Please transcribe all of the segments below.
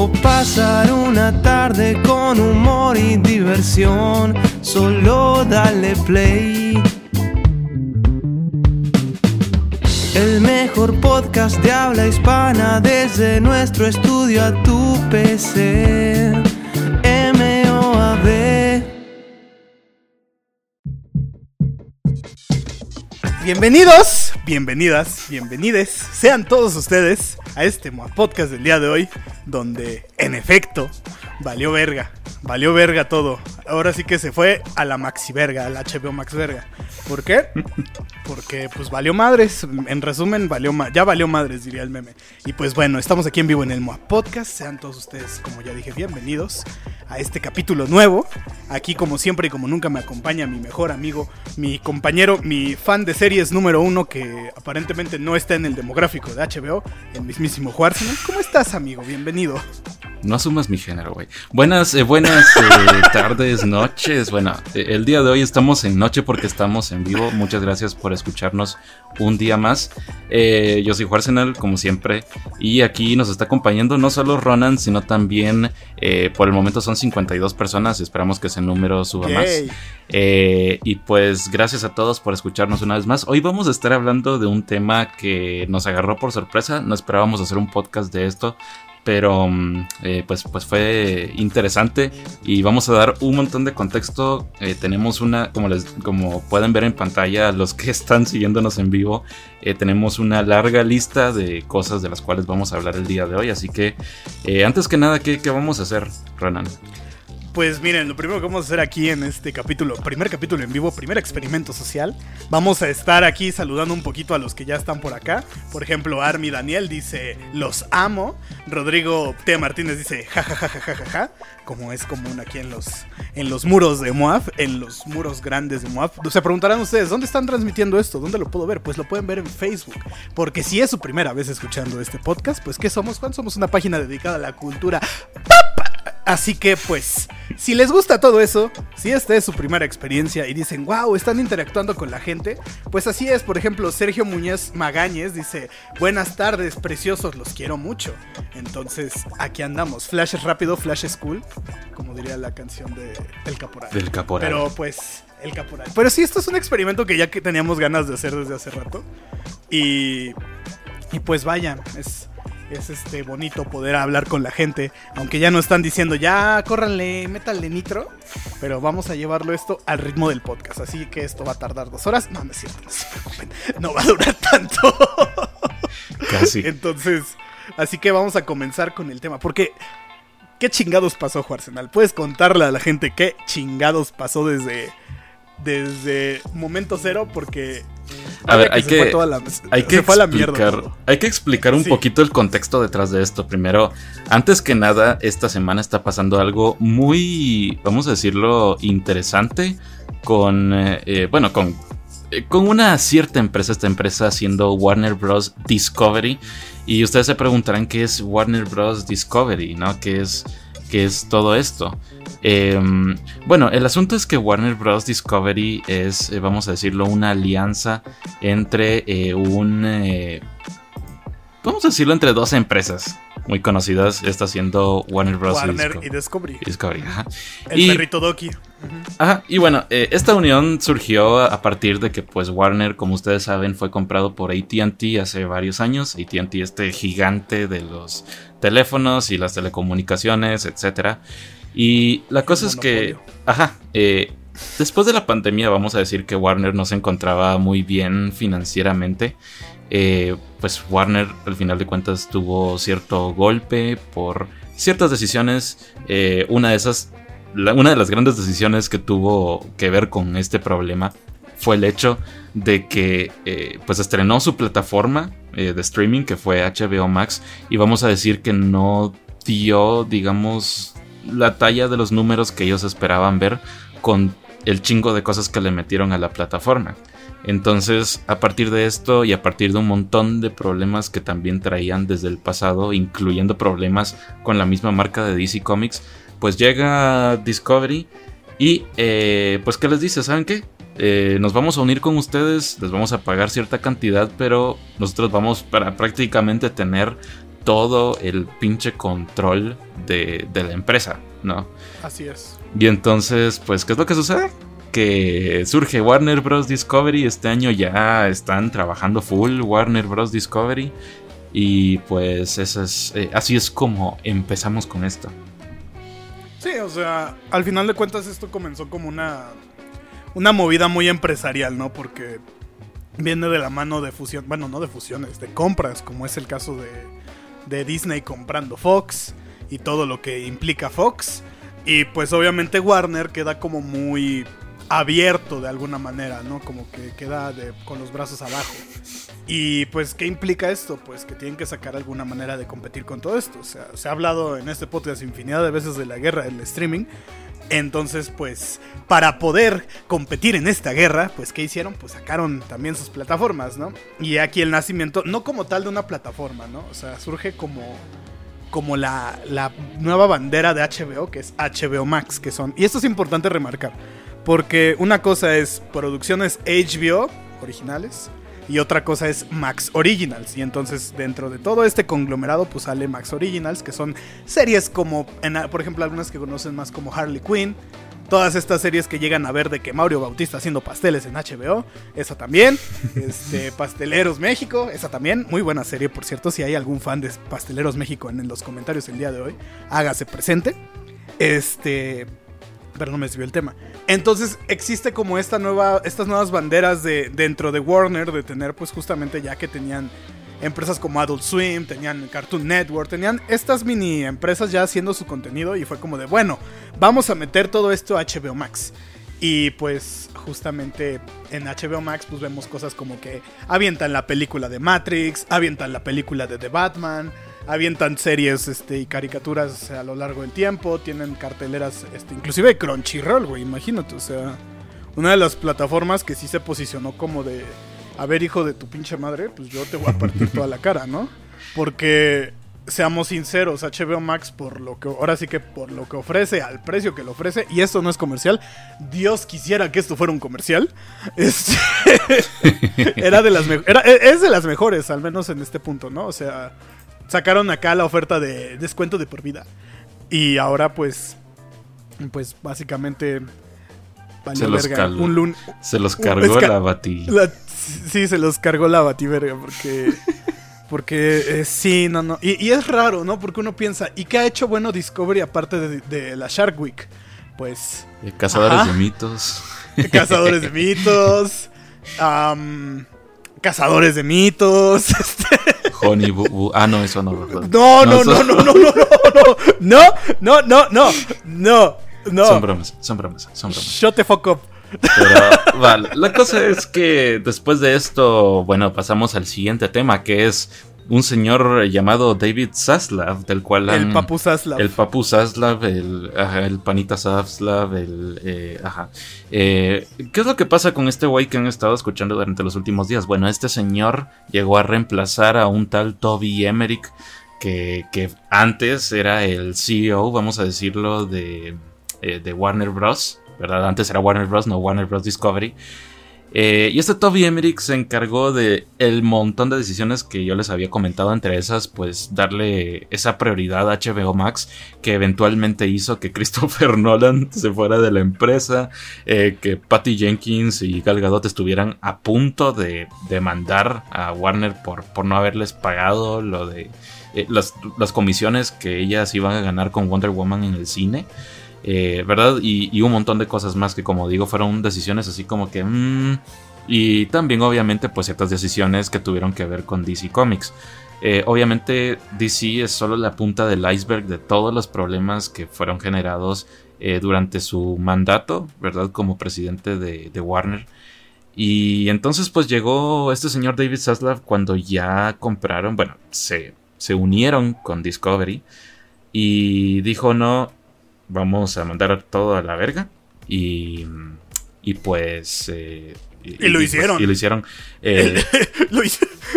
o pasar una tarde con humor y diversión, solo dale play. El mejor podcast de habla hispana desde nuestro estudio a tu PC. MOAB. Bienvenidos, bienvenidas, bienvenides, sean todos ustedes a este podcast del día de hoy, donde en efecto valió verga, valió verga todo. Ahora sí que se fue a la maxi verga, al HBO Max verga. ¿Por qué? Porque pues valió madres, en resumen valió ma- ya valió madres diría el meme. Y pues bueno, estamos aquí en vivo en el Moa Podcast, sean todos ustedes, como ya dije, bienvenidos a este capítulo nuevo. Aquí como siempre y como nunca me acompaña mi mejor amigo, mi compañero, mi fan de series número uno que aparentemente no está en el demográfico de HBO, el mismísimo Juárez. ¿Cómo estás amigo? Bienvenido. No asumas mi género, güey. Buenas, eh, buenas eh, tardes, noches. Bueno, eh, el día de hoy estamos en noche porque estamos en vivo. Muchas gracias por escucharnos un día más. Eh, yo soy Juarsenal, como siempre. Y aquí nos está acompañando no solo Ronan, sino también, eh, por el momento son 52 personas. y Esperamos que ese número suba más. Yay. Y pues gracias a todos por escucharnos una vez más. Hoy vamos a estar hablando de un tema que nos agarró por sorpresa. No esperábamos hacer un podcast de esto. Pero mm, eh, pues, pues fue interesante y vamos a dar un montón de contexto. Eh, tenemos una, como, les, como pueden ver en pantalla, los que están siguiéndonos en vivo, eh, tenemos una larga lista de cosas de las cuales vamos a hablar el día de hoy. Así que antes que nada, ¿qué, qué vamos a hacer, Renan? Pues miren, lo primero que vamos a hacer aquí en este capítulo, primer capítulo en vivo, primer experimento social, vamos a estar aquí saludando un poquito a los que ya están por acá. Por ejemplo, Armi Daniel dice, los amo. Rodrigo T. Martínez dice, jajajajajaja, como es común aquí en los, en los muros de Moab, en los muros grandes de Moab. Se preguntarán ustedes, ¿dónde están transmitiendo esto? ¿Dónde lo puedo ver? Pues lo pueden ver en Facebook. Porque si es su primera vez escuchando este podcast, pues ¿qué somos? Juan, somos una página dedicada a la cultura Así que pues, si les gusta todo eso, si esta es su primera experiencia y dicen, wow, están interactuando con la gente, pues así es, por ejemplo, Sergio Muñoz Magañez dice, buenas tardes, preciosos, los quiero mucho. Entonces, aquí andamos, flash es rápido, flash es cool, como diría la canción de El Caporal. Del caporal. Pero pues, el caporal. Pero sí, esto es un experimento que ya que teníamos ganas de hacer desde hace rato. Y, y pues vayan, es, es este bonito poder hablar con la gente. Aunque ya no están diciendo, ya, córranle, métanle nitro. Pero vamos a llevarlo esto al ritmo del podcast. Así que esto va a tardar dos horas. No, no es cierto, no se preocupen. No va a durar tanto. Casi. Entonces, así que vamos a comenzar con el tema. Porque, ¿qué chingados pasó, Arsenal? ¿Puedes contarle a la gente qué chingados pasó desde, desde momento cero? Porque. A ver, hay que- Hay que, explicar, hay que explicar un Sí. poquito el contexto detrás de esto. Primero, antes que nada, esta semana está pasando algo muy, vamos a decirlo, interesante con, eh, eh, bueno, con, eh, con una cierta empresa, esta empresa siendo Warner Bros. Discovery. Y ustedes se preguntarán qué es Warner Bros. Discovery, ¿no? ¿Qué es, qué es todo esto? Em, bueno, el asunto es que Warner Bros. Discovery es, eh, vamos a decirlo, una alianza entre eh, un... eh, vamos a decirlo, entre dos empresas muy conocidas. Está siendo Warner Bros. y Warner Disco- y Discovery. Discovery. ajá. El Y- perrito Doki. Ajá, y bueno, eh, esta unión surgió a partir de que pues Warner, como ustedes saben, fue comprado por ATT hace varios años. ATT, este gigante de los teléfonos y las telecomunicaciones, etcétera. Y la cosa es que, ajá, eh, después de la pandemia vamos a decir que Warner no se encontraba muy bien financieramente. Eh, pues Warner al final de cuentas tuvo cierto golpe por ciertas decisiones. Eh, una de esas una de las grandes decisiones que tuvo que ver con este problema fue el hecho de que eh, pues estrenó su plataforma eh, de streaming que fue HBO Max y vamos a decir que no dio digamos la talla de los números que ellos esperaban ver con el chingo de cosas que le metieron a la plataforma. Entonces, a partir de esto y a partir de un montón de problemas que también traían desde el pasado, incluyendo problemas con la misma marca de DC Comics, pues llega Discovery y eh, pues ¿qué les dice? ¿Saben qué? Eh, nos vamos a unir con ustedes, les vamos a pagar cierta cantidad, pero nosotros vamos para prácticamente tener todo el pinche control de, de la empresa, ¿no? Así es. Y entonces, pues, ¿qué es lo que sucede? que surge Warner Bros. Discovery. Este año ya están trabajando full Warner Bros. Discovery. Y pues eso es, eh, así es como empezamos con esto. Sí, o sea, al final de cuentas esto comenzó como una, una movida muy empresarial, ¿no? Porque viene de la mano de fusión, bueno, no de fusiones, de compras, como es el caso de, de Disney comprando Fox y todo lo que implica Fox. Y pues obviamente Warner queda como muy abierto de alguna manera, ¿no? Como que queda con los brazos abajo. Y pues, ¿qué implica esto? Pues que tienen que sacar alguna manera de competir con todo esto. O sea, se ha hablado en este podcast infinidad de veces de la guerra del streaming. Entonces, pues, para poder competir en esta guerra, pues, ¿qué hicieron? Pues sacaron también sus plataformas, ¿no? Y aquí el nacimiento, no como tal de una plataforma, ¿no? O sea, surge como como la, la nueva bandera de HBO, que es HBO Max, que son... Y esto es importante remarcar porque una cosa es producciones HBO originales y otra cosa es Max Originals. Y entonces dentro de todo este conglomerado pues sale Max Originals, que son series como, por ejemplo, algunas que conocen más como Harley Quinn. Todas estas series que llegan a ver de que Mario Bautista haciendo pasteles en HBO, esa también. Este, Pasteleros México, esa también. Muy buena serie, por cierto. Si hay algún fan de Pasteleros México en los comentarios el día de hoy, hágase presente. Este, pero no me desvió el tema. Entonces existe como esta nueva, estas nuevas banderas de, dentro de Warner de tener pues justamente ya que tenían empresas como Adult Swim, tenían Cartoon Network, tenían estas mini empresas ya haciendo su contenido y fue como de, bueno, vamos a meter todo esto a HBO Max. Y pues justamente en HBO Max pues vemos cosas como que avientan la película de Matrix, avientan la película de The Batman, avientan series este, y caricaturas a lo largo del tiempo, tienen carteleras, este, inclusive Crunchyroll, güey, imagínate, o sea, una de las plataformas que sí se posicionó como de, a ver, hijo de tu pinche madre, pues yo te voy a partir toda la cara, ¿no? Porque seamos sinceros, HBO Max por lo que ahora sí que por lo que ofrece, al precio que lo ofrece, y esto no es comercial. Dios quisiera que esto fuera un comercial. Este, era de las era, es de las mejores, al menos en este punto, ¿no? O sea, sacaron acá la oferta de descuento de por vida. Y ahora pues pues básicamente se los, se los cargó la bati. sí, se los cargó la bativerga porque porque eh, sí, no, no. Y, es raro, ¿no? Porque uno piensa, ¿y qué ha hecho bueno Discovery aparte de, la Shark Week? Pues. Eh, cazadores de mitos. Cazadores de mitos. Cazadores de mitos. Este, Honey Ah, no, eso no. No, no, no, no, no, no, no, no, no, no, no, no, no. Son bromas, son bromas, son bromas. Shut the fuck up. Pero, vale, la cosa es que después de esto, bueno, pasamos al siguiente tema, que es un señor llamado David Zaslav, del cual El Papu Zaslav. El Papu Zaslav, el, el Panita Zaslav, el... Eh, ajá. Eh, ¿Qué es lo que pasa con este güey que han estado escuchando durante los últimos días? Bueno, este señor llegó a reemplazar a un tal Toby Emmerich, que, que antes era el CEO, vamos a decirlo, de, eh, de Warner Bros., ¿verdad? Antes era Warner Bros., no Warner Bros. Discovery. Eh, y este Toby Emmerich se encargó de el montón de decisiones que yo les había comentado, entre esas, pues darle esa prioridad a HBO Max, que eventualmente hizo que Christopher Nolan se fuera de la empresa, eh, que Patty Jenkins y Gal Gadot estuvieran a punto de demandar a Warner por, por no haberles pagado lo de eh, las, las comisiones que ellas iban a ganar con Wonder Woman en el cine. Eh, ¿Verdad? Y, un montón de cosas más que como digo fueron decisiones así como que... Mm, y también obviamente pues ciertas decisiones que tuvieron que ver con DC Comics. Eh, obviamente DC es solo la punta del iceberg de todos los problemas que fueron generados eh, durante su mandato, ¿verdad? Como presidente de, Warner. Y entonces pues llegó este señor David Zaslav cuando ya compraron, bueno, se, se unieron con Discovery y dijo no, vamos a mandar todo a la verga. Y, y pues... Eh, y, lo pues, hicieron. y lo hicieron. Eh, Lo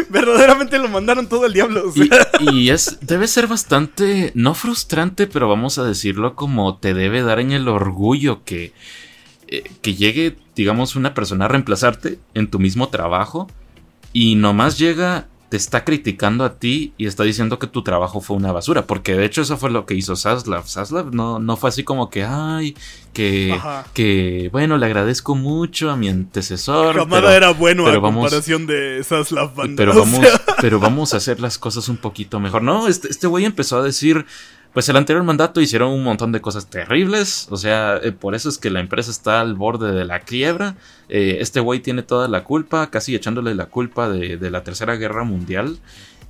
verdaderamente lo mandaron todo al diablo. o sea. y, y es, debe ser bastante, no frustrante, pero vamos a decirlo como te debe dar en el orgullo que, eh, que llegue, digamos, una persona a reemplazarte en tu mismo trabajo y nomás llega, te está criticando a ti y está diciendo que tu trabajo fue una basura, porque de hecho eso fue lo que hizo Saslav. Saslav no, no fue así como que, ay, que, Ajá. que, bueno, le agradezco mucho a mi antecesor. Camada pero- era bueno pero a vamos- comparación de Saslav Banda. pero vamos, sea, pero vamos a hacer las cosas un poquito mejor. No, este, este güey empezó a decir, pues el anterior mandato hicieron un montón de cosas terribles. O sea, eh, por eso es que la empresa está al borde de la quiebra. Eh, este güey tiene toda la culpa, casi echándole la culpa de, la Tercera Guerra Mundial.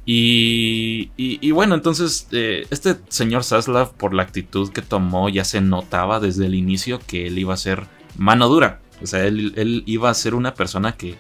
Y, y- bueno, entonces eh, este señor Saslav, por la actitud que tomó, ya se notaba desde el inicio que él iba a ser mano dura. O sea, él, él iba a ser una persona que,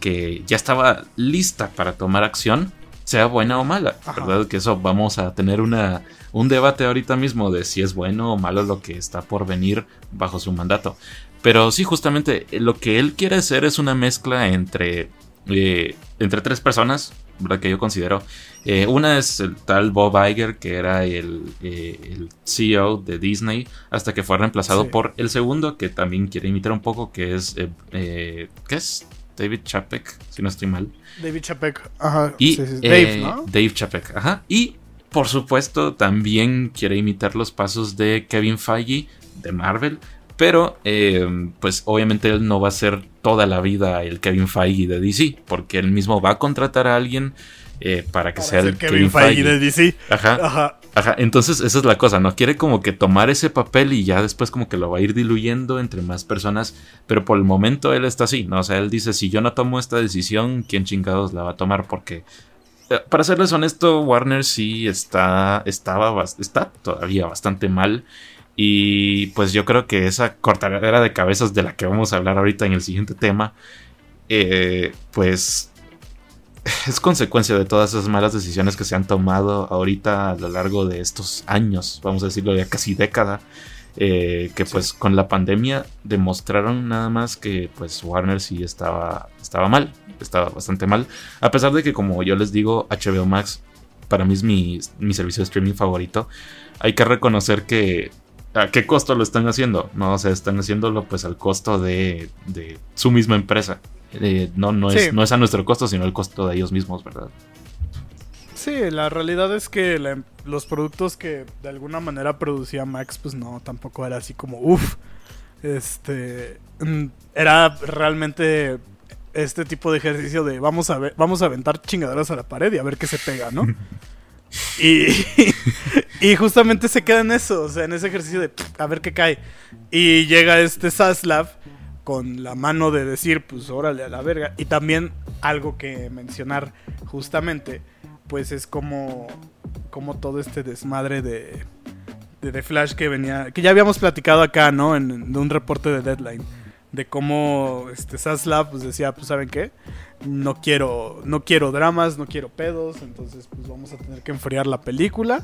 que ya estaba lista para tomar acción, sea buena o mala. Ajá. ¿Verdad? Que eso vamos a tener una, un debate ahorita mismo de si es bueno o malo lo que está por venir bajo su mandato. Pero sí, justamente eh, lo que él quiere hacer es una mezcla entre, eh, entre tres personas, ¿verdad? Que yo considero. Eh, una es el tal Bob Iger, que era el, eh, el CEO de Disney, hasta que fue reemplazado Sí. por el segundo, que también quiere imitar un poco, que es... ¿Qué es? David Chapek, si no estoy mal. David Chapek. Ajá. Y sí, sí, eh, Dave, ¿no? Dave Chapek, ajá. Y por supuesto también quiere imitar los pasos de Kevin Feige de Marvel. Pero eh, pues obviamente él no va a ser toda la vida el Kevin Feige de DC. Porque él mismo va a contratar a alguien eh, para que Para sea el Kevin, Kevin Feige Feige. de DC. Ajá. Ajá. Ajá, entonces esa es la cosa, ¿no? Quiere como que tomar ese papel y ya después como que lo va a ir diluyendo entre más personas, pero por el momento él está así, ¿no? O sea, él dice, si yo no tomo esta decisión, ¿quién chingados la va a tomar? Porque, eh, para serles honesto, Warner sí está, estaba, está todavía bastante mal. Y pues yo creo que esa cortadera de cabezas de la que vamos a hablar ahorita en el siguiente tema, eh, pues es consecuencia de todas esas malas decisiones que se han tomado ahorita a lo largo de estos años, vamos a decirlo ya casi década, eh, que pues con la pandemia demostraron nada más que pues Warner sí estaba, estaba mal, estaba bastante mal, a pesar de que como yo les digo, HBO Max para mí es mi, mi servicio de streaming favorito, hay que reconocer que a qué costo lo están haciendo, no, o sea, están haciéndolo pues al costo de, de su misma empresa. Eh, no, no, es, Sí. no es a nuestro costo, sino el costo de ellos mismos, ¿verdad? Sí, la realidad es que la- los productos que de alguna manera producía Max, pues no, tampoco era así como, uff, este, mm, era realmente este tipo de ejercicio de vamos a ver, vamos a aventar chingaderas a la pared y a ver qué se pega, ¿no? Y, y justamente se queda en eso, o sea, en ese ejercicio de a ver qué cae. Y llega este Saslav con la mano de decir, pues órale a la verga. Y también algo que mencionar justamente, pues es como, como todo este desmadre de, de Flash que venía, que ya habíamos platicado acá, ¿no? En, un reporte de Deadline. De cómo este pues decía, pues ¿saben qué? No quiero, no quiero dramas, no quiero pedos, entonces pues vamos a tener que enfriar la película.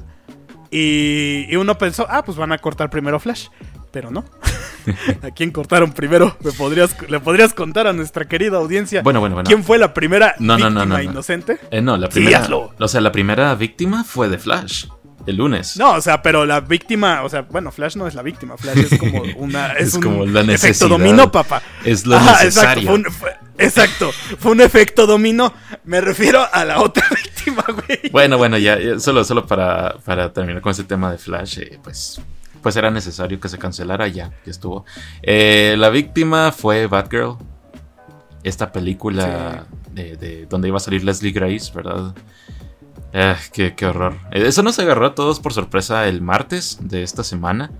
Y, y uno pensó, ah, pues van a cortar primero Flash. Pero no. ¿A quién cortaron primero? ¿Me podrías, ¿Le podrías contar a nuestra querida audiencia Bueno, bueno, bueno. quién fue la primera No, víctima no, no, no. inocente? Eh, no, la Sí, primera. hazlo. o sea, la primera víctima fue de Flash. El lunes. No, o sea, pero la víctima, o sea, bueno, Flash no es la víctima, Flash es como una es, Es un como la efecto necesidad. dominó, papá. Es lo Ajá, necesario. Exacto fue, un, fue- exacto, fue un efecto dominó. Me refiero a la otra víctima, güey. Bueno, bueno, ya, ya, solo, solo para, para terminar con ese tema de Flash, eh, pues, pues era necesario que se cancelara, ya, ya estuvo. Eh, la víctima fue Batgirl, esta película de, de- donde iba a salir Leslie Grace, ¿verdad? Eh, qué, qué horror. Eh, eso nos agarró a todos por sorpresa el martes de esta semana.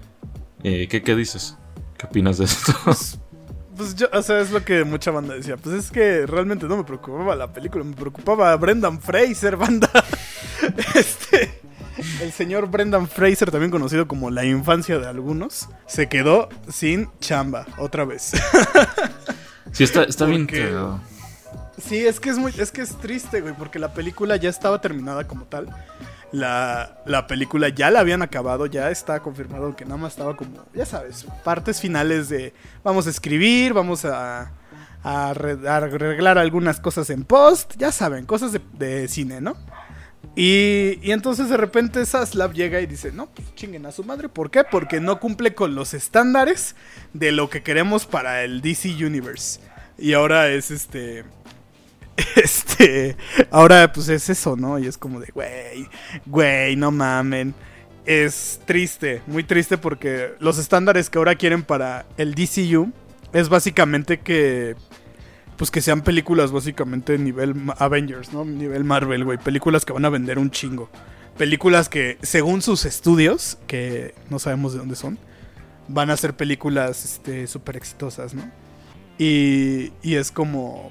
Eh, ¿qué, ¿Qué dices? ¿Qué opinas de esto? Pues yo, o sea, es lo que mucha banda decía. Pues es que realmente no me preocupaba la película, me preocupaba Brendan Fraser, banda. Este, el señor Brendan Fraser, también conocido como la infancia de algunos, se quedó sin chamba otra vez. Sí, está, está bien cagado. Sí, es que es muy, es que es triste, güey, porque la película ya estaba terminada como tal. la, la película ya la habían acabado, ya está confirmado que nada más estaba como, ya sabes, partes finales de vamos a escribir, vamos a, a arre- a arreglar algunas cosas en post, ya saben, cosas de, de cine, ¿no? Y, entonces de repente Zaslav llega y dice, no, pues chinguen a su madre. ¿Por qué? Porque no cumple con los estándares de lo que queremos para el DC Universe. Y ahora es este... Este... Ahora pues es eso, ¿no? Y es como de, güey, güey, no mamen. Es triste, muy triste porque los estándares que ahora quieren para el DCU es básicamente que pues que sean películas básicamente nivel Avengers, ¿no? Nivel Marvel, güey. Películas que van a vender un chingo. Películas que, según sus estudios, que no sabemos de dónde son, van a ser películas este, súper exitosas, ¿no? Y, y es como...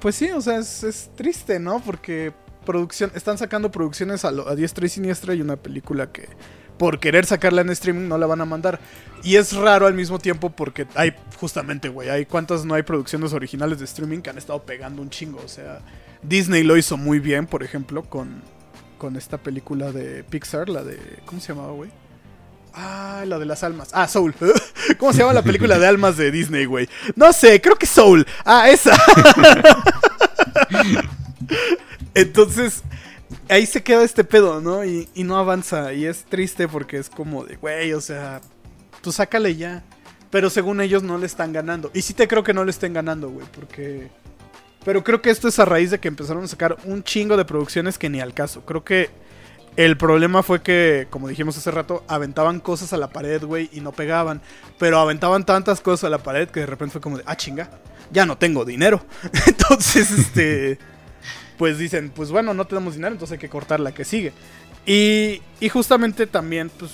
Pues sí, o sea, es, es triste, ¿no? Porque producción, están sacando producciones a, lo- a diestra y siniestra y una película que por querer sacarla en streaming no la van a mandar. Y es raro al mismo tiempo porque hay, justamente, güey, hay cuántas no hay producciones originales de streaming que han estado pegando un chingo. O sea, Disney lo hizo muy bien, por ejemplo, con, con esta película de Pixar, la de... ¿Cómo se llamaba, güey? Ah, la de las almas. Ah, Soul. ¿Cómo se llama la película de almas de Disney, güey? No sé, creo que Soul. Ah, esa. Entonces, ahí se queda este pedo, ¿no? Y, no avanza. Y es triste porque es como de, güey, o sea, tú sácale ya. Pero según ellos no le están ganando. Y sí te creo que no le estén ganando, güey, porque... Pero creo que esto es a raíz de que empezaron a sacar un chingo de producciones que ni al caso. Creo que el problema fue que, como dijimos hace rato, aventaban cosas a la pared, güey, y no pegaban. Pero aventaban tantas cosas a la pared que de repente fue como de, ah, chinga, ya no tengo dinero. Entonces, este... Pues dicen, pues bueno, no tenemos dinero, entonces hay que cortar la que sigue. Y, y justamente también, pues,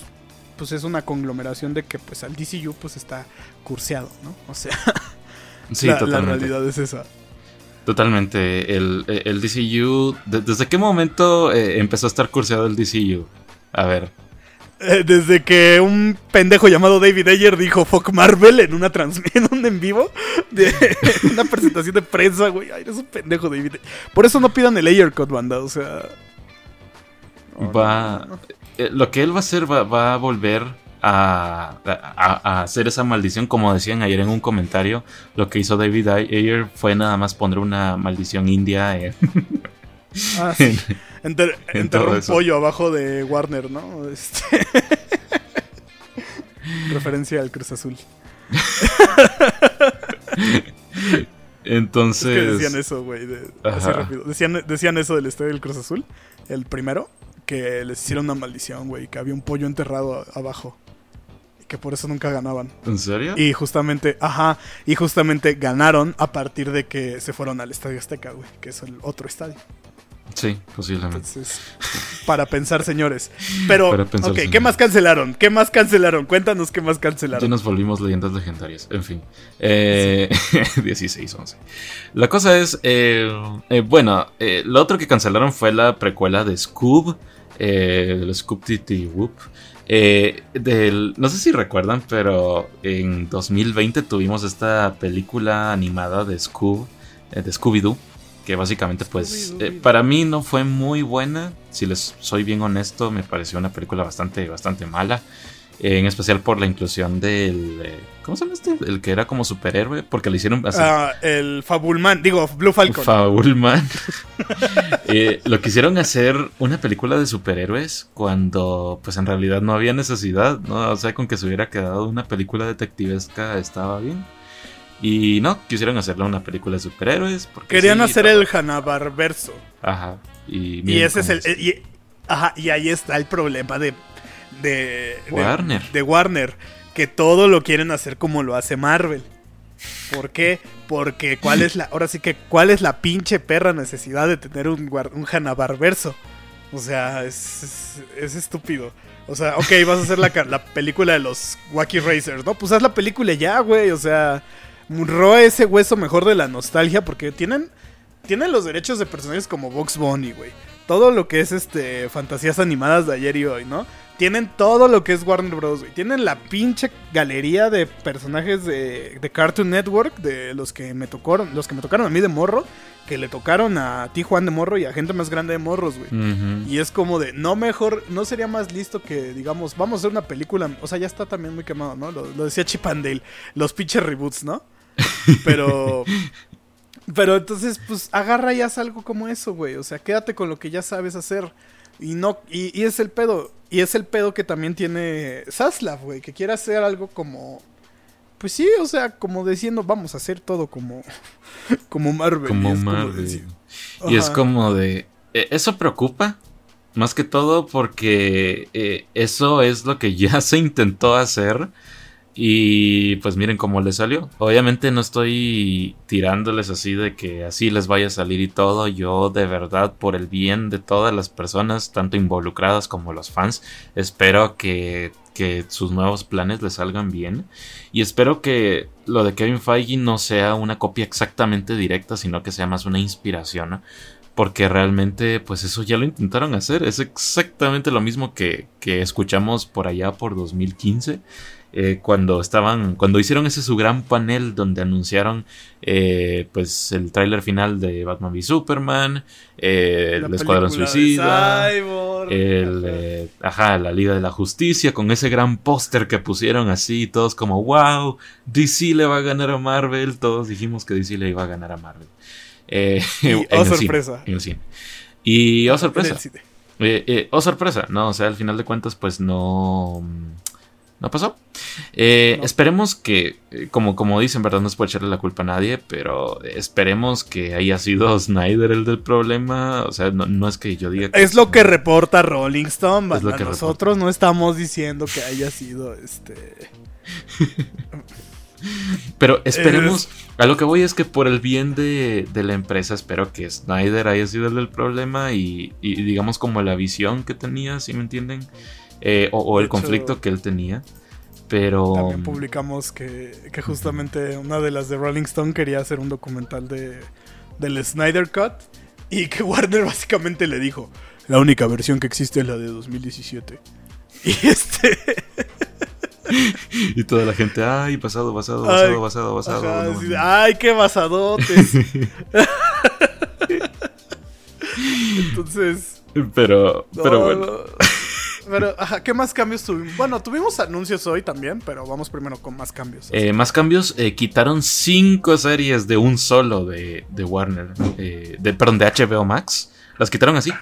pues es una conglomeración de que pues al DCU pues está curseado, ¿no? O sea, Sí, la, la realidad es esa. Totalmente. El, el DCU. de- ¿Desde qué momento eh, empezó a estar curseado el DCU? A ver. Eh, desde que un pendejo llamado David Ayer dijo fuck Marvel en una trans en en vivo de una presentación de prensa, güey. Ay, eres un pendejo, David. Por eso no pidan el Ayer Cut, banda, o sea. No, va. no, no. eh, lo que él va a hacer va, va a volver a, a- a hacer esa maldición. Como decían ayer en un comentario, lo que hizo David Ayer fue nada más poner una maldición india en, Ah, sí. Enter- en enterró un pollo abajo de Warner, ¿no? Este... Referencia al Cruz Azul. Es Entonces. que decían eso, güey. de- Así rápido. Decían, decían eso del estadio del Cruz Azul, el primero, que les hicieron una maldición, güey, que había un pollo enterrado a- abajo. Y que por eso nunca ganaban. ¿En serio? Y justamente, ajá, y justamente ganaron a partir de que se fueron al Estadio Azteca, güey, que es el otro estadio. Sí, posiblemente. Entonces, para pensar, señores. Pero, Para pensar, ok, ¿qué más cancelaron? ¿Qué más cancelaron? Cuéntanos qué más Ya cancelaron. nos volvimos leyendas legendarias. En fin. Eh, 16, 11. La cosa es. eh, eh, bueno, eh, lo otro que cancelaron fue la precuela de Scoob. Del Scoob Whoop. Eh, del, no sé si recuerdan, pero en 2020 tuvimos esta película animada de Scoob. eh, de Scooby-Doo. Que básicamente, pues, eh, para mí no fue muy buena. Si les soy bien honesto, me pareció una película bastante, bastante mala. Eh, en especial por la inclusión del. eh, ¿Cómo se llama este? El que era como superhéroe. Porque le hicieron así. Ah, el Fabulman, digo, Blue Falcon. Faulman. Eh, lo quisieron hacer una película de superhéroes cuando pues en realidad no había necesidad, ¿no? O sea, con que se hubiera quedado una película detectivesca estaba bien. Y no, quisieron hacerle una película de superhéroes. Porque Querían sí, hacer todo. el Hanna-Barverso. Ajá. Y, Y ese es el. Y, ajá, y ahí está el problema de. De, Warner. De, Warner. Que todo lo quieren hacer como lo hace Marvel. ¿Por qué? Porque cuál es la. Ahora sí que, ¿cuál es la pinche perra necesidad de tener un, un Hanna-Barverso? O sea, es, es, es estúpido. O sea, ok, vas a hacer la, la película de los Wacky Racers, ¿no? Pues haz la película ya, güey. O sea, roa ese hueso mejor de la nostalgia porque tienen tienen los derechos de personajes como Box Bunny, güey. Todo lo que es este fantasías animadas de ayer y hoy, ¿no? tienen todo lo que es Warner Bros. güey. Tienen la pinche galería de personajes de, de Cartoon Network, de los que me tocaron, los que me tocaron a mí de morro, que le tocaron a ti Juan de morro y a gente más grande de morros, güey. Y es como de, no mejor, no sería más listo que, digamos, vamos a hacer una película. O sea, ya está también muy quemado, ¿no? Lo, lo decía Chip and Dale, los pinches reboots, ¿no? Pero. Pero entonces, pues agarra y haz algo como eso, güey. O sea, quédate con lo que ya sabes hacer. Y no, y, y es el pedo. Y es el pedo que también tiene Zaslav, güey. Que quiere hacer algo como. Pues sí, o sea, como diciendo, vamos a hacer todo como. Como Marvel. Como es Marvel. decir- Y es como de... eh, Eso preocupa, más que todo porque eh, eso es lo que ya se intentó hacer y pues miren cómo le salió. Obviamente no estoy tirándoles así de que así les vaya a salir y todo. Yo de verdad, por el bien de todas las personas, tanto involucradas como los fans, espero que, que sus nuevos planes les salgan bien. Y espero que lo de Kevin Feige no sea una copia exactamente directa, sino que sea más una inspiración. Porque realmente, pues eso ya lo intentaron hacer. Es exactamente lo mismo que, que escuchamos por allá por 2015. Eh, cuando estaban. Cuando hicieron ese su gran panel donde anunciaron eh, pues el tráiler final de Batman v Superman. eh, el Escuadrón Suicida. El, Ajá. eh, la Liga de la Justicia, con ese gran póster que pusieron así, todos como, wow, DC le va a ganar a Marvel, todos dijimos que DC le iba a ganar a Marvel. Eh, Y, en oh, el cine, sorpresa. en el cine. Y, oh, sorpresa. Eh, eh, oh, sorpresa. No, o sea, al final de cuentas, pues no. No pasó. Eh, No. Esperemos que, eh, como, como dicen, ¿verdad? No es por echarle la culpa a nadie, pero esperemos que haya sido Snyder el del problema. O sea, no, no es que yo diga que. Es lo que reporta Rolling Stone. Es lo que Nosotros no estamos diciendo que haya sido este. Pero esperemos. A lo que voy es que por el bien de, de la empresa, espero que Snyder haya sido el del problema y, y digamos como la visión que tenía, si me entienden? Eh, o, el hecho, conflicto que él tenía. Pero. También publicamos que, que justamente una de las de Rolling Stone quería hacer un documental de del Snyder Cut y que Warner básicamente le dijo la única versión que existe es la de 2017 y este Y toda la gente, ay, pasado, pasado, Ay, pasado, pasado, pasado. ajá, no, así no. de, ay qué basadotes entonces Pero, pero no, bueno. Pero, ajá, ¿qué más cambios tuvimos? Bueno, tuvimos anuncios hoy también, pero vamos primero con más cambios. Eh, más cambios, eh, quitaron cinco series de un solo de, de Warner, eh, de, perdón, de HBO Max. Las quitaron así,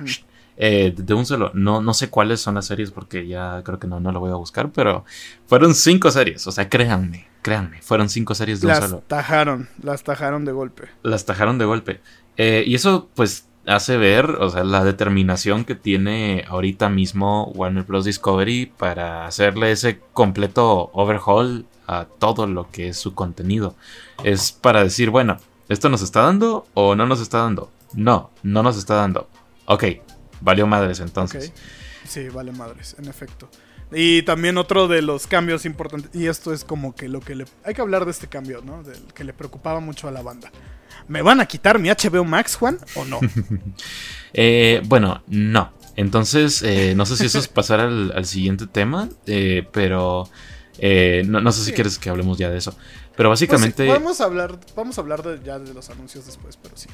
eh, de un solo. No, no sé cuáles son las series porque ya creo que no, no lo voy a buscar, pero fueron cinco series. O sea, créanme, créanme, fueron cinco series de un las solo. tajaron, las tajaron de golpe. Las tajaron de golpe. Y eso, pues, hace ver, o sea, la determinación que tiene ahorita mismo Warner Bros. Discovery para hacerle ese completo overhaul a todo lo que es su contenido. Es para decir, bueno, ¿esto nos está dando o no nos está dando? No, no nos está dando. Ok, valió madres entonces. Sí, vale madres, en efecto. Y también otro de los cambios importantes, y esto es como que lo que le... Hay que hablar de este cambio, ¿no? Del que le preocupaba mucho a la banda. ¿Me van a quitar mi HBO Max, Juan? ¿O no? Eh, bueno, no. Entonces, eh, no sé si eso es pasar al, al siguiente tema, eh, pero eh, no, no sé si Sí. quieres que hablemos ya de eso. Pero Pues sí, básicamente... vamos a hablar, vamos a hablar de- ya de los anuncios después, pero sí.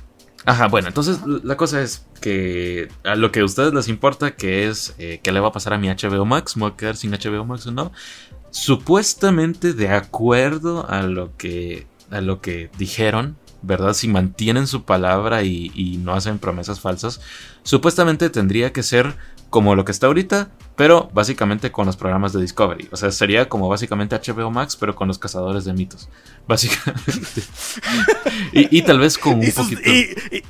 Ajá, bueno, entonces la cosa es que a lo que a ustedes les importa, que es eh, qué le va a pasar a mi HBO Max, me voy a quedar sin HBO Max o no. Supuestamente, de acuerdo a lo que, a lo que dijeron, ¿verdad? Si mantienen su palabra y, y no hacen promesas falsas, supuestamente tendría que ser como lo que está ahorita, pero básicamente con los programas de Discovery. O sea, sería como básicamente HBO Max, pero con los cazadores de mitos. Básicamente. y, y tal vez con un Y sus, poquito.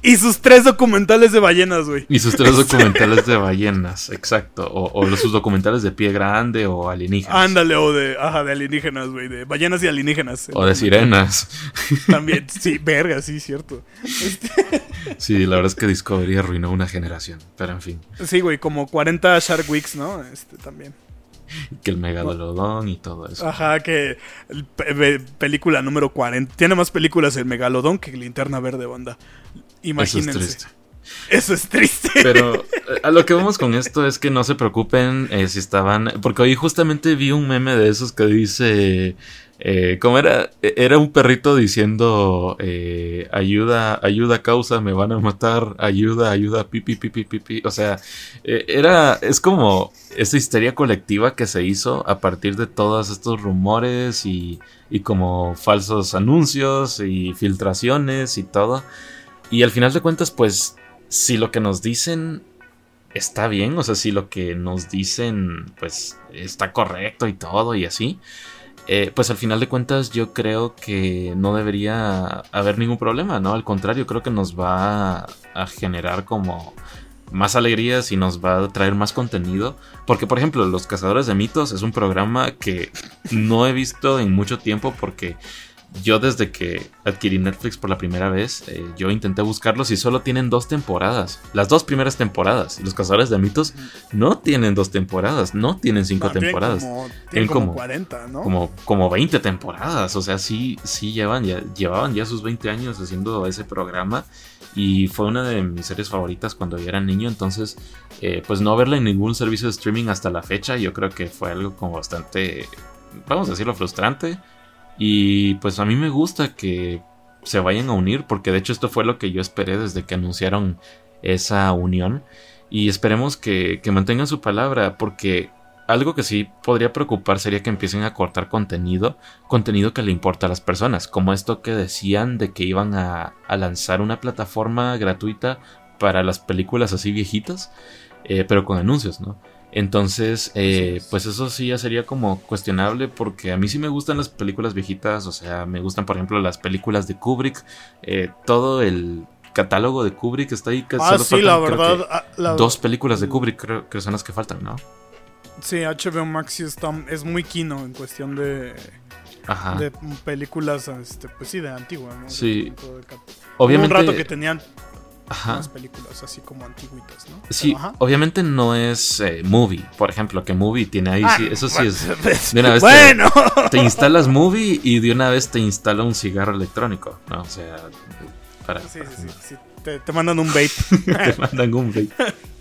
y- sus tres documentales de ballenas, güey. Y sus tres documentales de ballenas, exacto. O, o los, sus documentales de pie grande o alienígenas. Ándale, o de, ajá, de alienígenas, güey. De ballenas y alienígenas. O de sirenas. También, sí, verga, sí, cierto. Sí, la verdad es que Discovery arruinó una generación. Pero en fin, Sí, güey, como 40 Shark Weeks, ¿no? Este también. que el megalodón y todo eso. Ajá, que el pe- pe- película número 40. Tiene más películas el Megalodón que Linterna Verde, banda. Eso es Imagínense. triste. Eso es triste. Pero eh, a lo que vamos con esto es que no se preocupen eh, si estaban. Porque hoy justamente vi un meme de esos que dice. Eh, ¿Cómo era? E, era un perrito diciendo eh, ayuda, ayuda causa, me van a matar, ayuda, ayuda, pipi, pipi, pipi. O sea, eh, era, es como esa histeria colectiva que se hizo a partir de todos estos rumores y, y como falsos anuncios y filtraciones y todo. Y al final de cuentas, pues, si lo que nos dicen está bien, o sea, si lo que nos dicen, pues, está correcto y todo y así eh, pues al final de cuentas yo creo que no debería haber ningún problema, ¿no? Al contrario, creo que nos va a generar como más alegrías y nos va a traer más contenido. Porque, por ejemplo, Los Cazadores de Mitos es un programa que no he visto en mucho tiempo porque yo desde que adquirí Netflix por la primera vez, eh, yo intenté buscarlos y solo tienen dos temporadas. Las dos primeras temporadas. Los cazadores de mitos no tienen dos temporadas, no tienen cinco temporadas. tienen como, 40, ¿no? Como, como 20 temporadas. O sea, sí, sí llevan ya, llevaban ya sus 20 años haciendo ese programa. Y fue una de mis series favoritas cuando yo era niño. Entonces, eh, pues no verla en ningún servicio de streaming hasta la fecha, yo creo que fue algo como bastante, vamos a decirlo, frustrante y pues a mí me gusta que se vayan a unir, porque de hecho esto fue lo que yo esperé desde que anunciaron esa unión. Y esperemos que, mantengan su palabra, porque algo que sí podría preocupar sería que empiecen a cortar contenido, contenido que le importa a las personas, como esto que decían de que iban a, lanzar una plataforma gratuita para las películas así viejitas, eh, pero con anuncios, ¿no? Entonces, eh, pues eso sí ya sería como cuestionable porque a mí sí me gustan las películas viejitas, o sea, me gustan por ejemplo las películas de Kubrick, eh, todo el catálogo de Kubrick está ahí. Que ah, sí, la verdad. Ah, dos películas de Kubrick creo que son las que faltan, ¿no? Sí, HBO Max está, es muy kino en cuestión de, Ajá. de películas, este, pues sí, de antigua, ¿no? Sí. Obviamente. un rato que tenían Ajá. películas así como antiguitas, ¿no? Sí, obviamente no es eh, movie, por ejemplo, que movie tiene ahí, sí, eso sí es. De una vez bueno. te, instalas movie y de una vez te instala un cigarro electrónico, ¿no? O sea, para. Sí, sí, sí, Te, mandan un vape. te mandan un vape.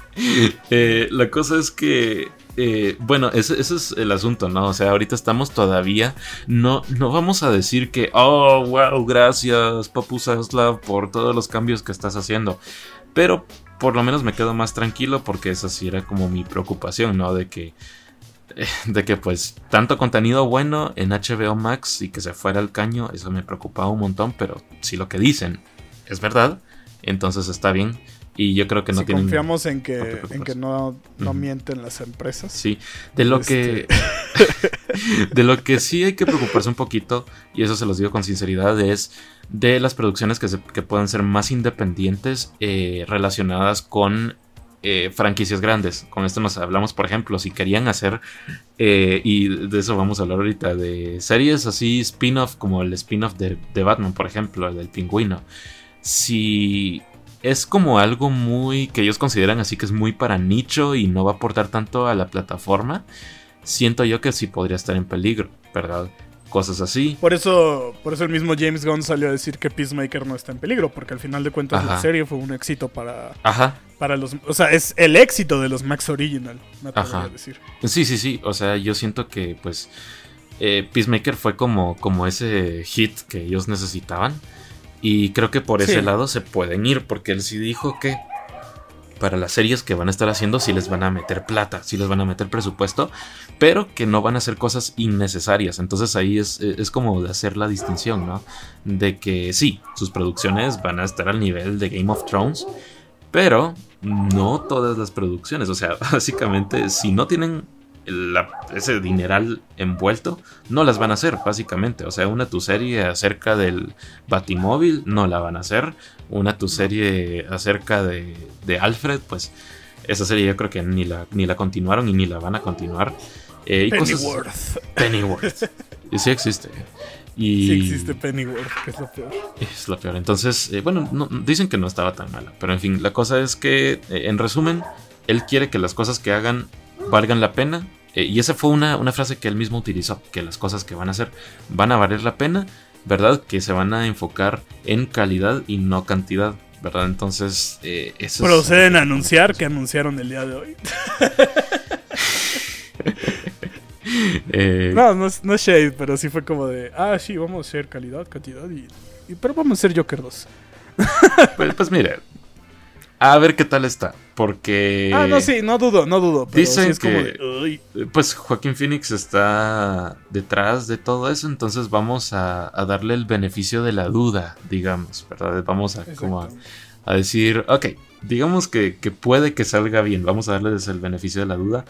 Eh, la cosa es que eh, bueno, ese, es el asunto, ¿no? O sea, ahorita estamos todavía. No, no vamos a decir que, oh, wow, gracias, Papu Zaslav, por todos los cambios que estás haciendo. Pero por lo menos me quedo más tranquilo porque esa sí era como mi preocupación, ¿no? De que. De que pues tanto contenido bueno en HBO Max y que se fuera al caño, eso me preocupaba un montón, pero si lo que dicen es verdad, entonces está bien. Y yo creo que no si confiamos en que, en que no, no mienten las empresas. Sí, de lo que. Este. de lo que sí hay que preocuparse un poquito, y eso se los digo con sinceridad, es de las producciones que, que puedan ser más independientes eh, relacionadas con eh, franquicias grandes. Con esto nos hablamos, por ejemplo, si querían hacer, eh, y de eso vamos a hablar ahorita, de series así spin-off, como el spin-off de, de, Batman, por ejemplo, el del pingüino. Si es como algo muy que ellos consideran así que es muy para nicho y no va a aportar tanto a la plataforma, siento yo que sí podría estar en peligro, ¿verdad? Cosas así. Por eso, por eso el mismo James Gunn salió a decir que Peacemaker no está en peligro, porque al final de cuentas la serie fue un éxito para, Ajá. para los, o sea, es el éxito de los Max Original, me Ajá. decir. Sí, sí, sí, o sea, yo siento que pues eh, Peacemaker fue como, como ese hit que ellos necesitaban. Y creo que por ese lado se pueden ir, porque él sí dijo que para las series que van a estar haciendo sí les van a meter plata, sí les van a meter presupuesto, pero que no van a hacer cosas innecesarias. Entonces ahí es, es como de hacer la distinción, ¿no? De que sí, sus producciones van a estar al nivel de Game of Thrones, pero no todas las producciones. O sea, básicamente si no tienen ese dineral envuelto, no las van a hacer, básicamente. O sea, una tu serie acerca del Batimóvil, no la van a hacer. Una tu serie acerca de, de Alfred, pues esa serie yo creo que ni la, ni la continuaron y ni la van a continuar. Eh, Pennyworth. Pennyworth. y sí existe. Y sí existe Pennyworth, que es lo peor. Es lo peor. Entonces, eh, bueno, dicen que no estaba tan mala. Pero en fin, la cosa es que, eh, en resumen, él quiere que las cosas que hagan valgan la pena. Eh, y esa fue una, una, frase que él mismo utilizó, que las cosas que van a hacer van a valer la pena, ¿verdad? Que se van a enfocar en calidad y no cantidad, ¿verdad? Entonces, eh, eso Proceden a anunciar que anunciaron el día de hoy. Eh, No, no es, no es shade, pero sí fue como de, ah, sí, vamos a hacer calidad, cantidad y... y- pero vamos a hacer Joker 2. pues, pues mire, a ver qué tal está, porque... ah, no, sí, no dudo, no dudo. Pero Dicen sí es como que- de, "Uy". Pues Joaquín Phoenix está detrás de todo eso, entonces vamos a, a darle el beneficio de la duda, digamos, ¿verdad? Vamos a, como a, a decir, ok, digamos que, que puede que salga bien, vamos a darles el beneficio de la duda.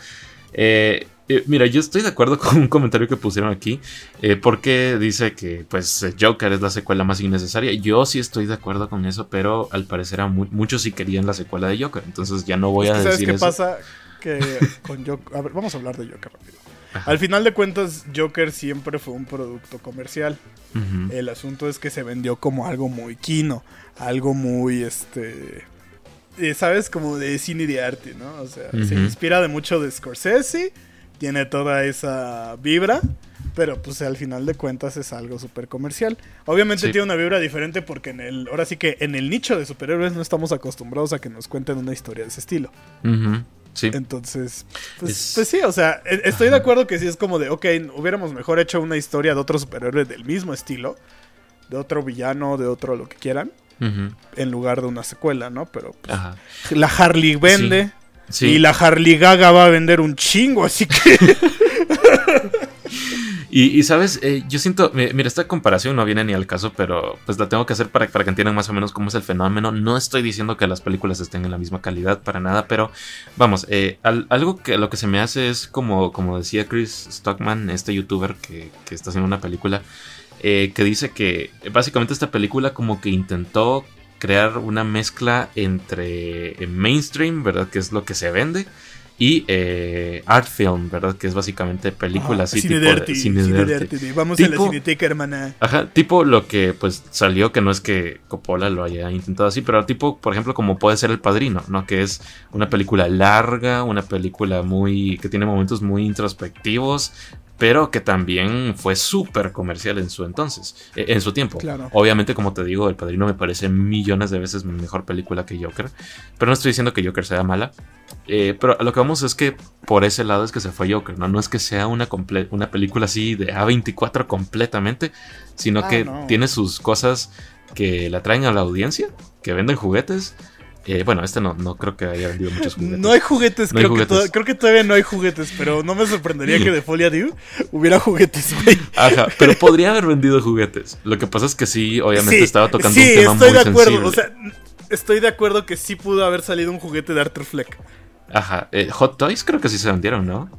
Eh, eh, mira, yo estoy de acuerdo con un comentario que pusieron aquí, eh, porque dice que pues Joker es la secuela más innecesaria. Yo sí estoy de acuerdo con eso, pero al parecer a mu- muchos sí querían la secuela de Joker, entonces ya no voy Es a ¿Sabes decir qué eso. pasa? Que con Joker... A ver, vamos a hablar de Joker rápido. Ajá. Al final de cuentas, Joker siempre fue un producto comercial. El asunto es que se vendió como algo muy kino, algo muy, este... eh, ¿Sabes? Como de cine y de arte, ¿no? O sea, se inspira de mucho de Scorsese, tiene toda esa vibra, pero pues al final de cuentas es algo súper comercial. Obviamente Sí. tiene una vibra diferente porque en el, ahora sí que en el nicho de superhéroes no estamos acostumbrados a que nos cuenten una historia de ese estilo. Sí. Entonces, pues, Es- pues sí, o sea, e- estoy de acuerdo que sí es como de, ok, hubiéramos mejor hecho una historia de otro superhéroe del mismo estilo, de otro villano, de otro lo que quieran, en lugar de una secuela, ¿no? Pero pues, la Harley vende Sí. Y la Harley Gaga va a vender un chingo, así que... Y, y, sabes, Eh, yo siento, mi- mira, esta comparación no viene ni al caso, pero pues la tengo que hacer para, para que entiendan más o menos cómo es el fenómeno. No estoy diciendo que las películas estén en la misma calidad para nada, pero vamos, eh, al- algo que lo que se me hace es como, como decía Chris Stockman, este youtuber que, que está haciendo una película, eh, que dice que básicamente esta película como que intentó crear una mezcla entre eh, mainstream, ¿verdad? Que es lo que se vende. Y eh, art film, ¿verdad? Que es básicamente película así, cine tipo de de- arte, cine cine de arte. Vamos a la cineteca, hermana. Ajá, tipo lo que pues salió, que no es que Coppola lo haya intentado así, pero tipo, por ejemplo, como puede ser El Padrino, ¿no? Que es una película larga, una película muy. que tiene momentos muy introspectivos, pero que también fue súper comercial en su entonces, eh, en su tiempo. Claro. Obviamente, como te digo, El Padrino me parece millones de veces mejor película que Joker, pero no estoy diciendo que Joker sea mala. Eh, pero lo que vamos es que por ese lado es que se fue Joker, ¿no? No es que sea una, comple- una película así de A24 completamente, sino Ah, que no. tiene sus cosas que la traen a la audiencia, que venden juguetes. Eh, bueno, este no, no creo que haya vendido muchos juguetes. No hay juguetes, No hay creo, Que juguetes. to- creo que todavía no hay juguetes, pero no me sorprendería que de Folia Diu hubiera juguetes, güey. Ajá, pero podría haber vendido juguetes. Lo que pasa es que sí, obviamente Sí, estaba tocando sí, un tema estoy muy de acuerdo. sensible. O sea, estoy de acuerdo que sí pudo haber salido un juguete de Arthur Fleck. Ajá, eh, Hot Toys creo que sí se vendieron, ¿no?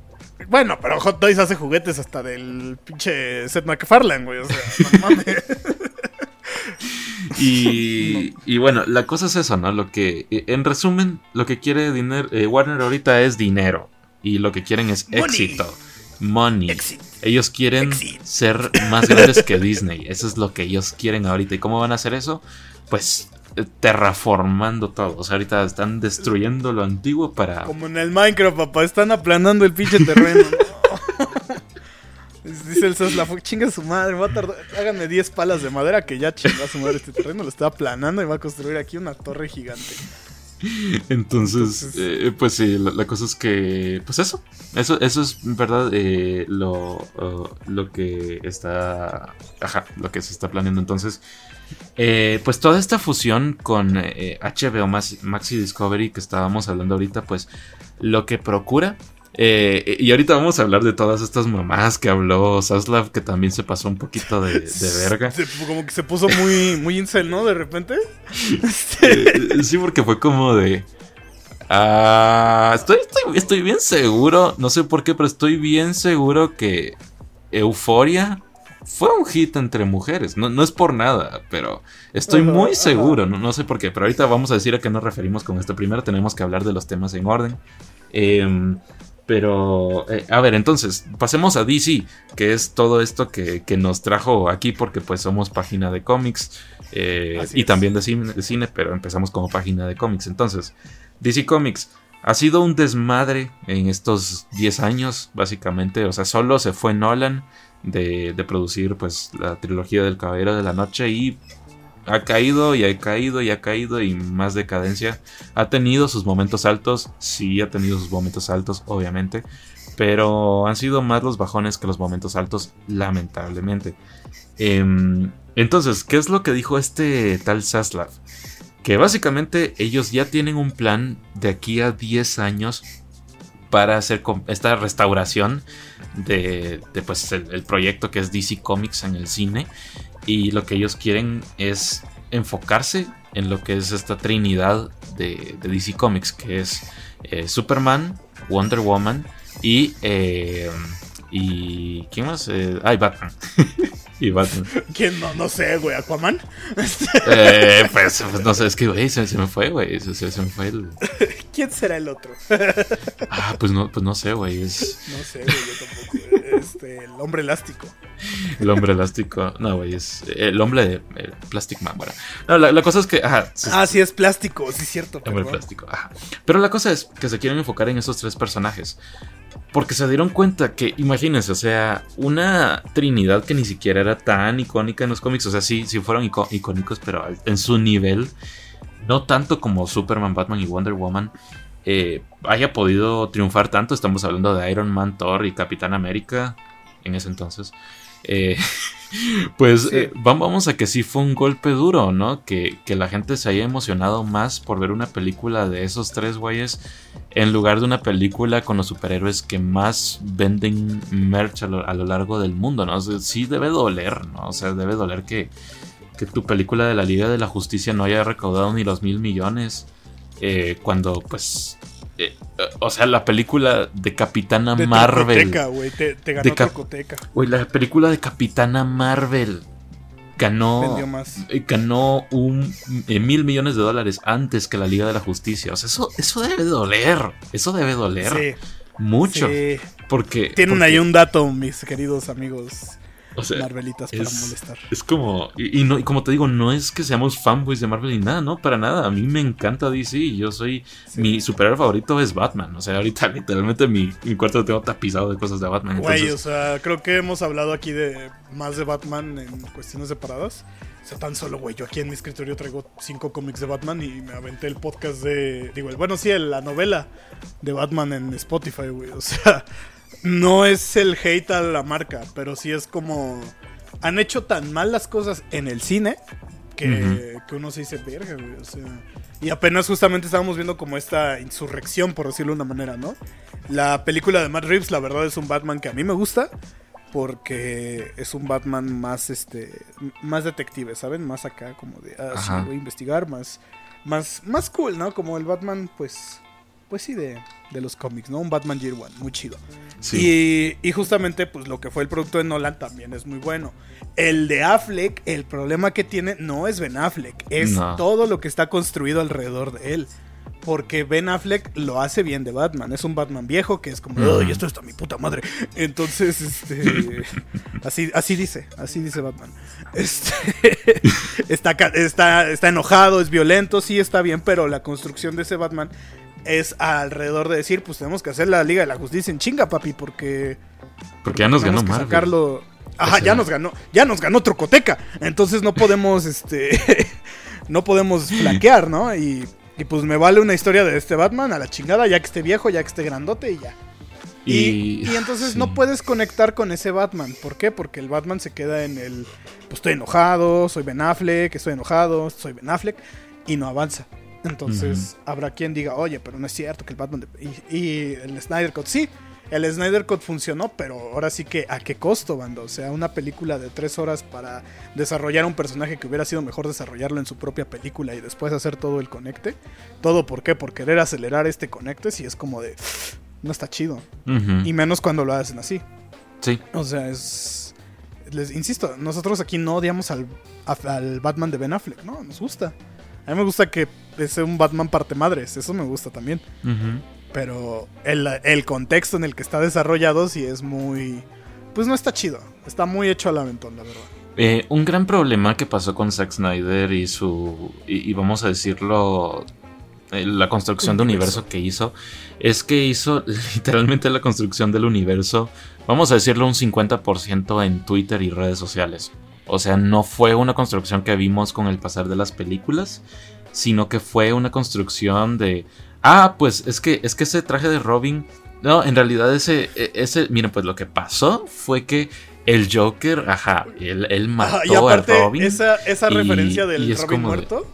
Bueno, pero Hot Toys hace juguetes hasta del pinche Seth MacFarlane, güey. O sea, no mames. Y, y bueno, la cosa es eso, ¿no? Lo que, en resumen, lo que quiere dinero, eh, Warner ahorita es dinero. Y lo que quieren es Money. éxito. Money. Exit. Ellos quieren Exit. ser más grandes que Disney. Eso es lo que ellos quieren ahorita. ¿Y cómo van a hacer eso? Pues eh, terraformando todo. O sea, ahorita están destruyendo lo antiguo para... Como en el Minecraft, papá. Están aplanando el pinche terreno. Dice el Sosla, chinga su madre, va a tardar, háganme 10 palas de madera que ya chingó a su madre este terreno, lo está aplanando y va a construir aquí una torre gigante. Entonces, Entonces- eh, pues sí, la, la cosa es que, pues eso, eso, eso es verdad eh, lo, uh, lo que está, ajá, lo que se está planeando. Entonces, eh, pues toda esta fusión con eh, HBO Max- Maxi Discovery que estábamos hablando ahorita, pues lo que procura. Eh, y ahorita vamos a hablar de todas estas mamás que habló Saslav, que también se pasó un poquito de, de verga. Se- como que se puso muy, muy incel, ¿no? De repente. Este, Eh, sí, porque fue como de. Ah, estoy, estoy, estoy bien seguro, no sé por qué, pero estoy bien seguro que Euforia fue un hit entre mujeres. No, no es por nada, pero estoy muy ajá. seguro, no, no sé por qué. Pero ahorita vamos a decir a qué nos referimos con esto. Primero tenemos que hablar de los temas en orden. Em, pero, eh, a ver, entonces, pasemos a DC, que es todo esto que, que nos trajo aquí porque pues somos página de cómics eh, y es. también de cine, de cine, pero empezamos como página de cómics. Entonces, DC Comics ha sido un desmadre en estos 10 años, básicamente. O sea, solo se fue Nolan de, de producir pues la trilogía del Caballero de la Noche y ha caído y ha caído y ha caído y más decadencia. Ha tenido sus momentos altos, sí ha tenido sus momentos altos, obviamente, pero han sido más los bajones que los momentos altos, lamentablemente. Em, entonces, ¿qué es lo que dijo este tal Saslav? Que básicamente ellos ya tienen un plan de aquí a 10 años para hacer esta restauración de, pues, el, proyecto que es DC Comics en el cine. Y lo que ellos quieren es enfocarse en lo que es esta trinidad de, DC Comics, que es eh, Superman, Wonder Woman y... Eh, y ¿quién más? Eh, ay, Batman. y Batman. ¿Quién? No, no sé, güey. ¿Aquaman? eh, pues, pues, no sé, es que, güey, se, me fue, güey. Se, se, me fue el... ¿Quién será el otro? ah, pues no, pues no sé, güey. Es... No sé, güey, yo tampoco. Este, el hombre elástico. El hombre elástico. No, güey, es el hombre de Plastic Man. Bueno, no, la, cosa es que. Ajá, ah, sí, es plástico, sí, es cierto. El hombre plástico, ajá. Pero la cosa es que se quieren enfocar en esos tres personajes. Porque se dieron cuenta que, imagínense, o sea, una Trinidad que ni siquiera era tan icónica en los cómics, o sea, sí, sí fueron icónicos, pero en su nivel, no tanto como Superman, Batman y Wonder Woman, eh, haya podido triunfar tanto. Estamos hablando de Iron Man, Thor y Capitán América en ese entonces. Eh, pues eh, vamos a que sí fue un golpe duro, ¿no? Que, la gente se haya emocionado más por ver una película de esos tres güeyes en lugar de una película con los superhéroes que más venden merch a lo, largo del mundo, ¿no? sí debe doler, ¿no? O sea, debe doler que, que tu película de la Liga de la Justicia no haya recaudado ni los mil millones. Eh, cuando pues o sea, la película de Capitana Marvel. te, te ganó Güey, la película de Capitana Marvel ganó. Eh, ganó un eh, mil millones de dólares antes que la Liga de la Justicia. O sea, eso, eso debe doler. Eso debe doler. Mucho. Porque. Tienen ahí un dato, mis queridos amigos o sea, Marvelitas para molestar. Es como, y, no, y como te digo, no es que seamos fanboys de Marvel ni nada, no, para nada. A mí me encanta DC y yo soy, mi superhéroe favorito es Batman. O sea, ahorita literalmente mi, mi cuarto lo tengo tapizado de cosas de Batman. Güey, o sea, creo que hemos hablado aquí de más de Batman en cuestiones separadas. O sea, tan solo, güey, yo aquí en mi escritorio traigo cinco cómics de Batman y me aventé el podcast de, digo, bueno, sí, la novela de Batman en Spotify, güey. O sea, no es el hate a la marca, pero sí es como. Han hecho tan mal las cosas en el cine que, uno se dice, verga, güey. O sea. Y apenas justamente estábamos viendo como esta insurrección, por decirlo de una manera, ¿no? La película de Matt Reeves, la verdad, es un Batman que a mí me gusta. Porque es un Batman más este. más detective, ¿saben? Más acá, como de ah, voy a investigar, más. Más, más cool, ¿no? Como el Batman, pues pues sí, de, los cómics, ¿no? Un Batman Year One, muy chido. Sí. Y, justamente, pues lo que fue el producto de Nolan también es muy bueno. El de Affleck, el problema que tiene no es Ben Affleck, es todo lo que está construido alrededor de él. Porque Ben Affleck lo hace bien de Batman. Es un Batman viejo que es como, ¡ay, esto está mi puta madre! Entonces, este. así, así dice, así dice Batman. Este, está, está, está enojado, es violento, sí está bien, pero la construcción de ese Batman es alrededor de decir, pues tenemos que hacer la Liga de la Justicia en chinga, papi, porque... Porque ya nos ganó Marvel. Sacarlo... Ajá, ya nos ganó, ya nos ganó Trocoteca. Entonces no podemos, este... no podemos flanquear, ¿no? Y, y, pues me vale una historia de este Batman a la chingada, ya que esté viejo, ya que esté grandote y ya. Y, y, entonces no puedes conectar con ese Batman. ¿Por qué? Porque el Batman se queda en el... Pues estoy enojado, soy Ben Affleck, estoy enojado, soy Ben Affleck. Y no avanza. Entonces, habrá quien diga, oye, pero no es cierto que el Batman. Y, el Snyder Cut, sí, el Snyder Cut funcionó, pero ahora sí que a qué costo, bando. O sea, una película de tres horas para desarrollar un personaje que hubiera sido mejor desarrollarlo en su propia película y después hacer todo el conecte. ¿Todo por qué? Por querer acelerar este conecte, si es como de. No está chido. Y menos cuando lo hacen así. Sí. O sea, es. Les insisto, nosotros aquí no odiamos al, al Batman de Ben Affleck, ¿no? Nos gusta. A mí me gusta que es un Batman parte madres, eso me gusta también. Pero el, contexto en el que está desarrollado sí es muy... Pues no está chido, está muy hecho al aventón, la verdad. Eh, un gran problema que pasó con Zack Snyder y su... y, vamos a decirlo... Eh, la construcción de universo que hizo es que hizo literalmente la construcción del universo, vamos a decirlo un 50% en Twitter y redes sociales. O sea, no fue una construcción que vimos con el pasar de las películas, sino que fue una construcción de, ah, pues es que, es que ese traje de Robin, no, en realidad ese, e, ese, miren, pues lo que pasó fue que el Joker, ajá, él, mató a Robin. Esa, esa referencia del Robin muerto.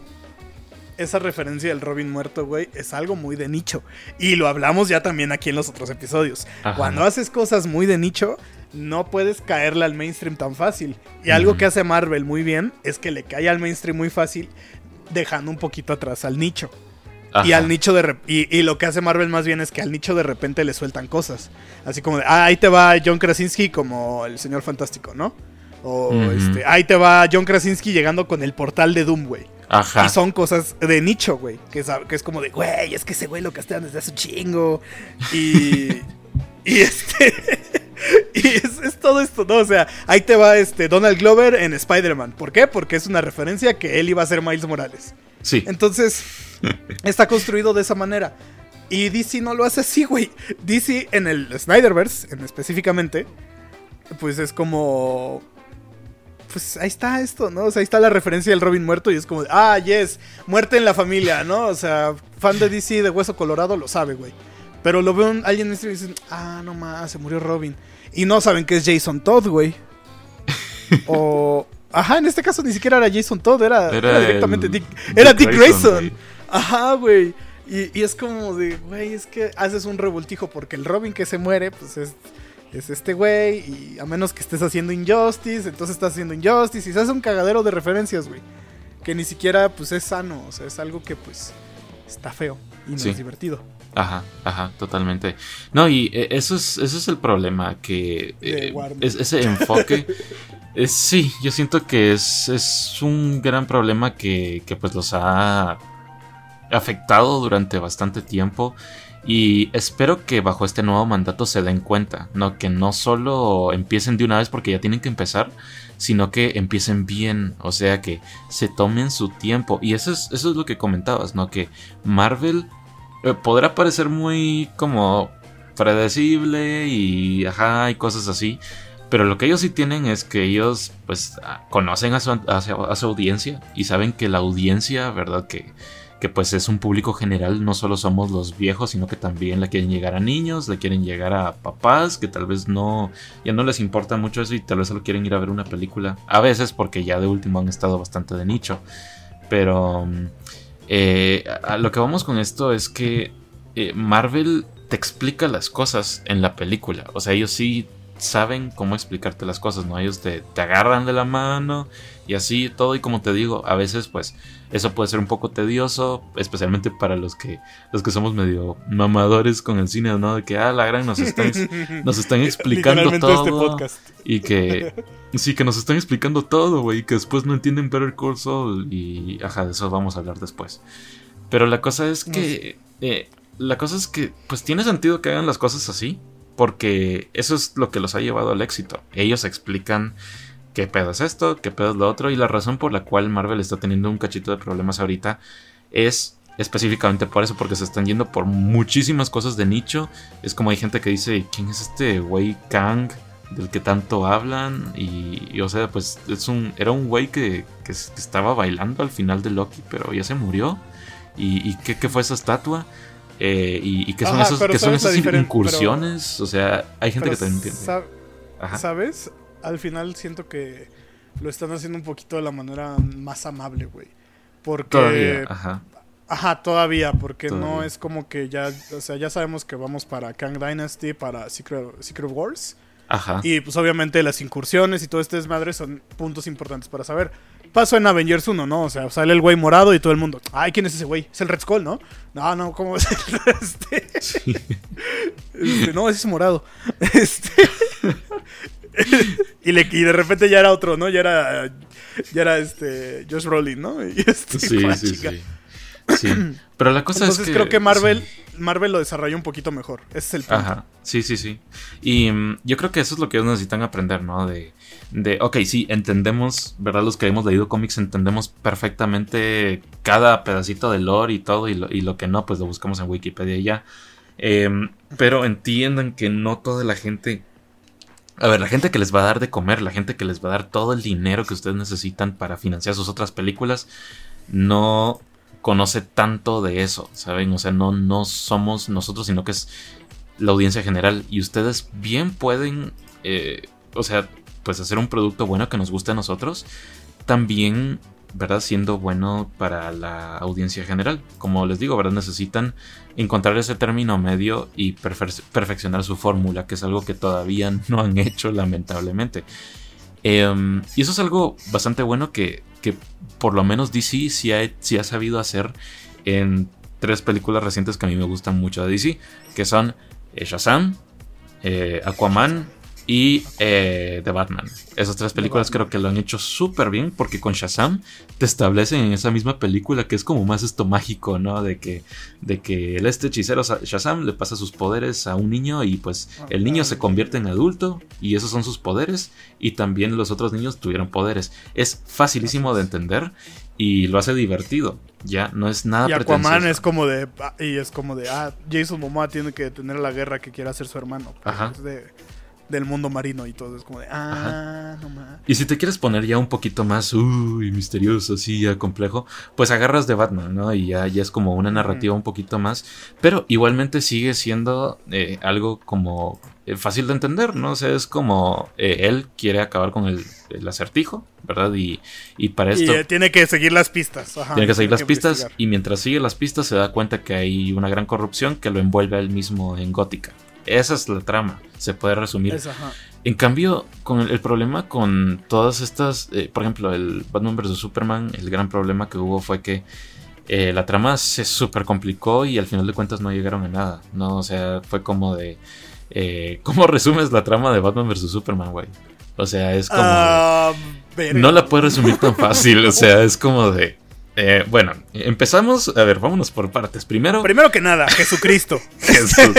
esa referencia del Robin muerto, güey, es algo muy de nicho. Y lo hablamos ya también aquí en los otros episodios. Cuando haces cosas muy de nicho, no puedes caerle al mainstream tan fácil. Y algo que hace Marvel muy bien es que le cae al mainstream muy fácil, dejando un poquito atrás al nicho. Y al nicho de y, lo que hace Marvel más bien es que al nicho de repente le sueltan cosas. Así como de, ah, ahí te va John Krasinski como el señor fantástico, ¿no? O este, ahí te va John Krasinski llegando con el portal de Doom, güey. Ajá. Y son cosas de nicho, güey. Que es, que es como de, güey, es que ese güey lo castean desde hace un chingo. Y. y este. y es, todo esto, ¿no? O sea, ahí te va este Donald Glover en Spider-Man. ¿Por qué? Porque es una referencia que él iba a ser Miles Morales. Sí. Entonces, está construido de esa manera. Y DC no lo hace así, güey. DC en el Snyderverse, en específicamente, pues es como. Pues ahí está esto, ¿no? O sea, ahí está la referencia del Robin muerto y es como, ah, yes, muerte en la familia, ¿no? O sea, fan de DC de Hueso Colorado lo sabe, güey. Pero lo veo alguien y dicen, ah, no más, se murió Robin. Y no saben que es Jason Todd, güey. o. Ajá, en este caso ni siquiera era Jason Todd, era, directamente Dick. Era Dick, Grayson. Ajá, güey. Y, es como de, güey, es que haces un revoltijo porque el Robin que se muere, pues es, es este güey. Y a menos que estés haciendo Injustice, entonces estás haciendo Injustice. Y se hace un cagadero de referencias, güey. Que ni siquiera, pues es sano. O sea, es algo que, pues, está feo y no es divertido. Ajá, ajá, totalmente. No, y eh, eso es, eso es el problema, que eh, es, ese enfoque. es, sí, yo siento que es, es un gran problema que, que pues los ha afectado durante bastante tiempo. Y espero que bajo este nuevo mandato se den cuenta, ¿no? Que no solo empiecen de una vez porque ya tienen que empezar, sino que empiecen bien, o sea, que se tomen su tiempo. Y eso es, eso es lo que comentabas, ¿no? Que Marvel eh, podrá parecer muy como predecible y ajá y cosas así. Pero lo que ellos sí tienen es que ellos pues conocen a su, a su, audiencia y saben que la audiencia, ¿verdad? Que, que pues es un público general, no solo somos los viejos, sino que también le quieren llegar a niños, le quieren llegar a papás que tal vez no, ya no les importa mucho eso y tal vez solo quieren ir a ver una película. A veces porque ya de último han estado bastante de nicho. Pero eh, lo que vamos con esto es que eh, Marvel te explica las cosas en la película. O sea, ellos sí saben cómo explicarte las cosas, ¿no? Ellos te, te agarran de la mano y así todo. Y como te digo, a veces pues eso puede ser un poco tedioso, especialmente para los que, los que somos medio mamadores con el cine, ¿no? De que, ah, la gran, nos están, nos están explicando este todo. Y que, sí, que nos están explicando todo, güey, y que después no entienden Better Call Saul. Y, ajá, de eso vamos a hablar después. Pero la cosa es que, eh, la cosa es que, pues tiene sentido que hagan las cosas así, porque eso es lo que los ha llevado al éxito. Ellos explican qué pedo es esto, qué pedo es lo otro. Y la razón por la cual Marvel está teniendo un cachito de problemas ahorita es específicamente por eso, porque se están yendo por muchísimas cosas de nicho. Es como hay gente que dice, ¿quién es este güey Kang del que tanto hablan? Y, o sea, pues es un, era un güey que, que, estaba bailando al final de Loki, pero ya se murió. ¿Y, qué, fue esa estatua? Eh, y, qué son, esos, son esas incursiones? O sea, hay gente que también entiende. ¿Sabes? Al final siento que lo están haciendo un poquito de la manera más amable, güey. Porque... Todavía, ajá. Ajá, todavía, porque no es como que ya, o sea, ya sabemos que vamos para Kang Dynasty, para Secret, Secret Wars. Ajá. Y pues obviamente las incursiones y todo este desmadre son puntos importantes para saber. Pasó en Avengers 1, ¿no? O sea, sale el güey morado y todo el mundo. Ay, ¿quién es ese güey? Es el Red Skull, ¿no? No, no, ¿cómo es? Este... este no, ese es morado. Este. y, le, y de repente ya era otro, ¿no? Ya era, ya era este Josh Brolin, ¿no? Y este, sí, sí, sí, Pero la cosa es que. creo que Marvel, Marvel lo desarrolló un poquito mejor. Ese es el punto. Ajá. Sí, sí, sí. Y mm, yo creo que eso es lo que ellos necesitan aprender, ¿no? De, de, ok, sí, entendemos, ¿verdad? Los que hemos leído cómics entendemos perfectamente cada pedacito de lore y todo, y lo, y lo que no, pues lo buscamos en Wikipedia y ya. Em, pero entiendan que no toda la gente A ver, la gente que les va a dar de comer, la gente que les va a dar todo el dinero que ustedes necesitan para financiar sus otras películas, no conoce tanto de eso, ¿saben? O sea, no, no somos nosotros, sino que es la audiencia general. Y ustedes bien pueden, eh, o sea, pues hacer un producto bueno que nos guste a nosotros. También ¿verdad? Siendo bueno para la audiencia general. Como les digo, ¿verdad? Necesitan encontrar ese término medio y perfeccionar su fórmula, que es algo que todavía no han hecho, lamentablemente. Em, y eso es algo bastante bueno que, que por lo menos DC sí ha, ha, sabido hacer en tres películas recientes que a mí me gustan mucho de DC, que son eh, Shazam, eh, Aquaman y eh, The Batman. Esas tres películas creo que lo han hecho súper bien porque con Shazam te establecen en esa misma película que es como más esto mágico, ¿no? De que, de que el este hechicero Shazam le pasa sus poderes a un niño y pues ah, el niño se convierte en adulto y esos son sus poderes y también los otros niños tuvieron poderes. Es facilísimo de entender y lo hace divertido. Ya no es nada y Aquaman es como de ah, y es como de ah Jason Momoa tiene que detener la guerra que quiere hacer su hermano. Ajá del mundo marino y todo. Es como de, ah, no más. Y si te quieres poner ya un poquito más, uy, misterioso, así, ya complejo, pues agarras de Batman, ¿no? Y ya, ya es como una narrativa un poquito más. Pero igualmente sigue siendo eh, algo como eh, fácil de entender, ¿no? O sea, es como eh, él quiere acabar con el, acertijo, ¿verdad? Y, y para esto... Y tiene que seguir las pistas. tiene que seguir las pistas y mientras sigue las pistas se da cuenta que hay una gran corrupción que lo envuelve a él mismo en gótica. Esa es la trama, se puede resumir. en cambio, con el, problema con todas estas, eh, por ejemplo, el Batman vs. Superman, el gran problema que hubo fue que eh, la trama se super complicó y al final de cuentas no llegaron a nada, ¿no? O sea, fue como de... Eh, ¿Cómo resumes la trama de Batman vs. Superman, güey? O sea, es como... Ah, no la puedes resumir tan fácil, o sea, es como de... Eh, bueno, empezamos. A ver, vámonos por partes. Primero. Primero que nada, Jesucristo. Jesús.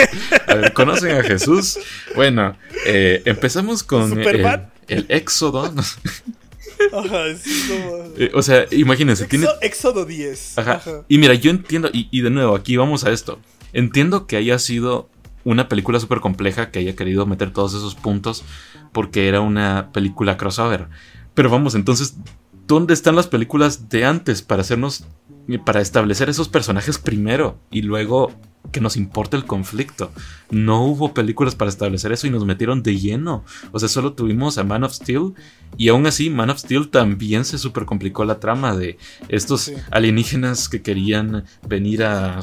A ver, ¿conocen a Jesús? Bueno, eh, empezamos con el, Éxodo. Ajá, como... Eh, o sea, imagínense. tiene... Éxodo 10. Ajá. Y mira, yo entiendo. Y, y de nuevo, aquí vamos a esto. Entiendo que haya sido una película súper compleja que haya querido meter todos esos puntos porque era una película crossover. Pero vamos, entonces ¿Dónde están las películas de antes para hacernos, para establecer esos personajes primero y luego que nos importa el conflicto. No hubo películas para establecer eso y nos metieron de lleno. O sea, solo tuvimos a Man of Steel y aún así Man of Steel también se super complicó la trama de estos alienígenas que querían venir a,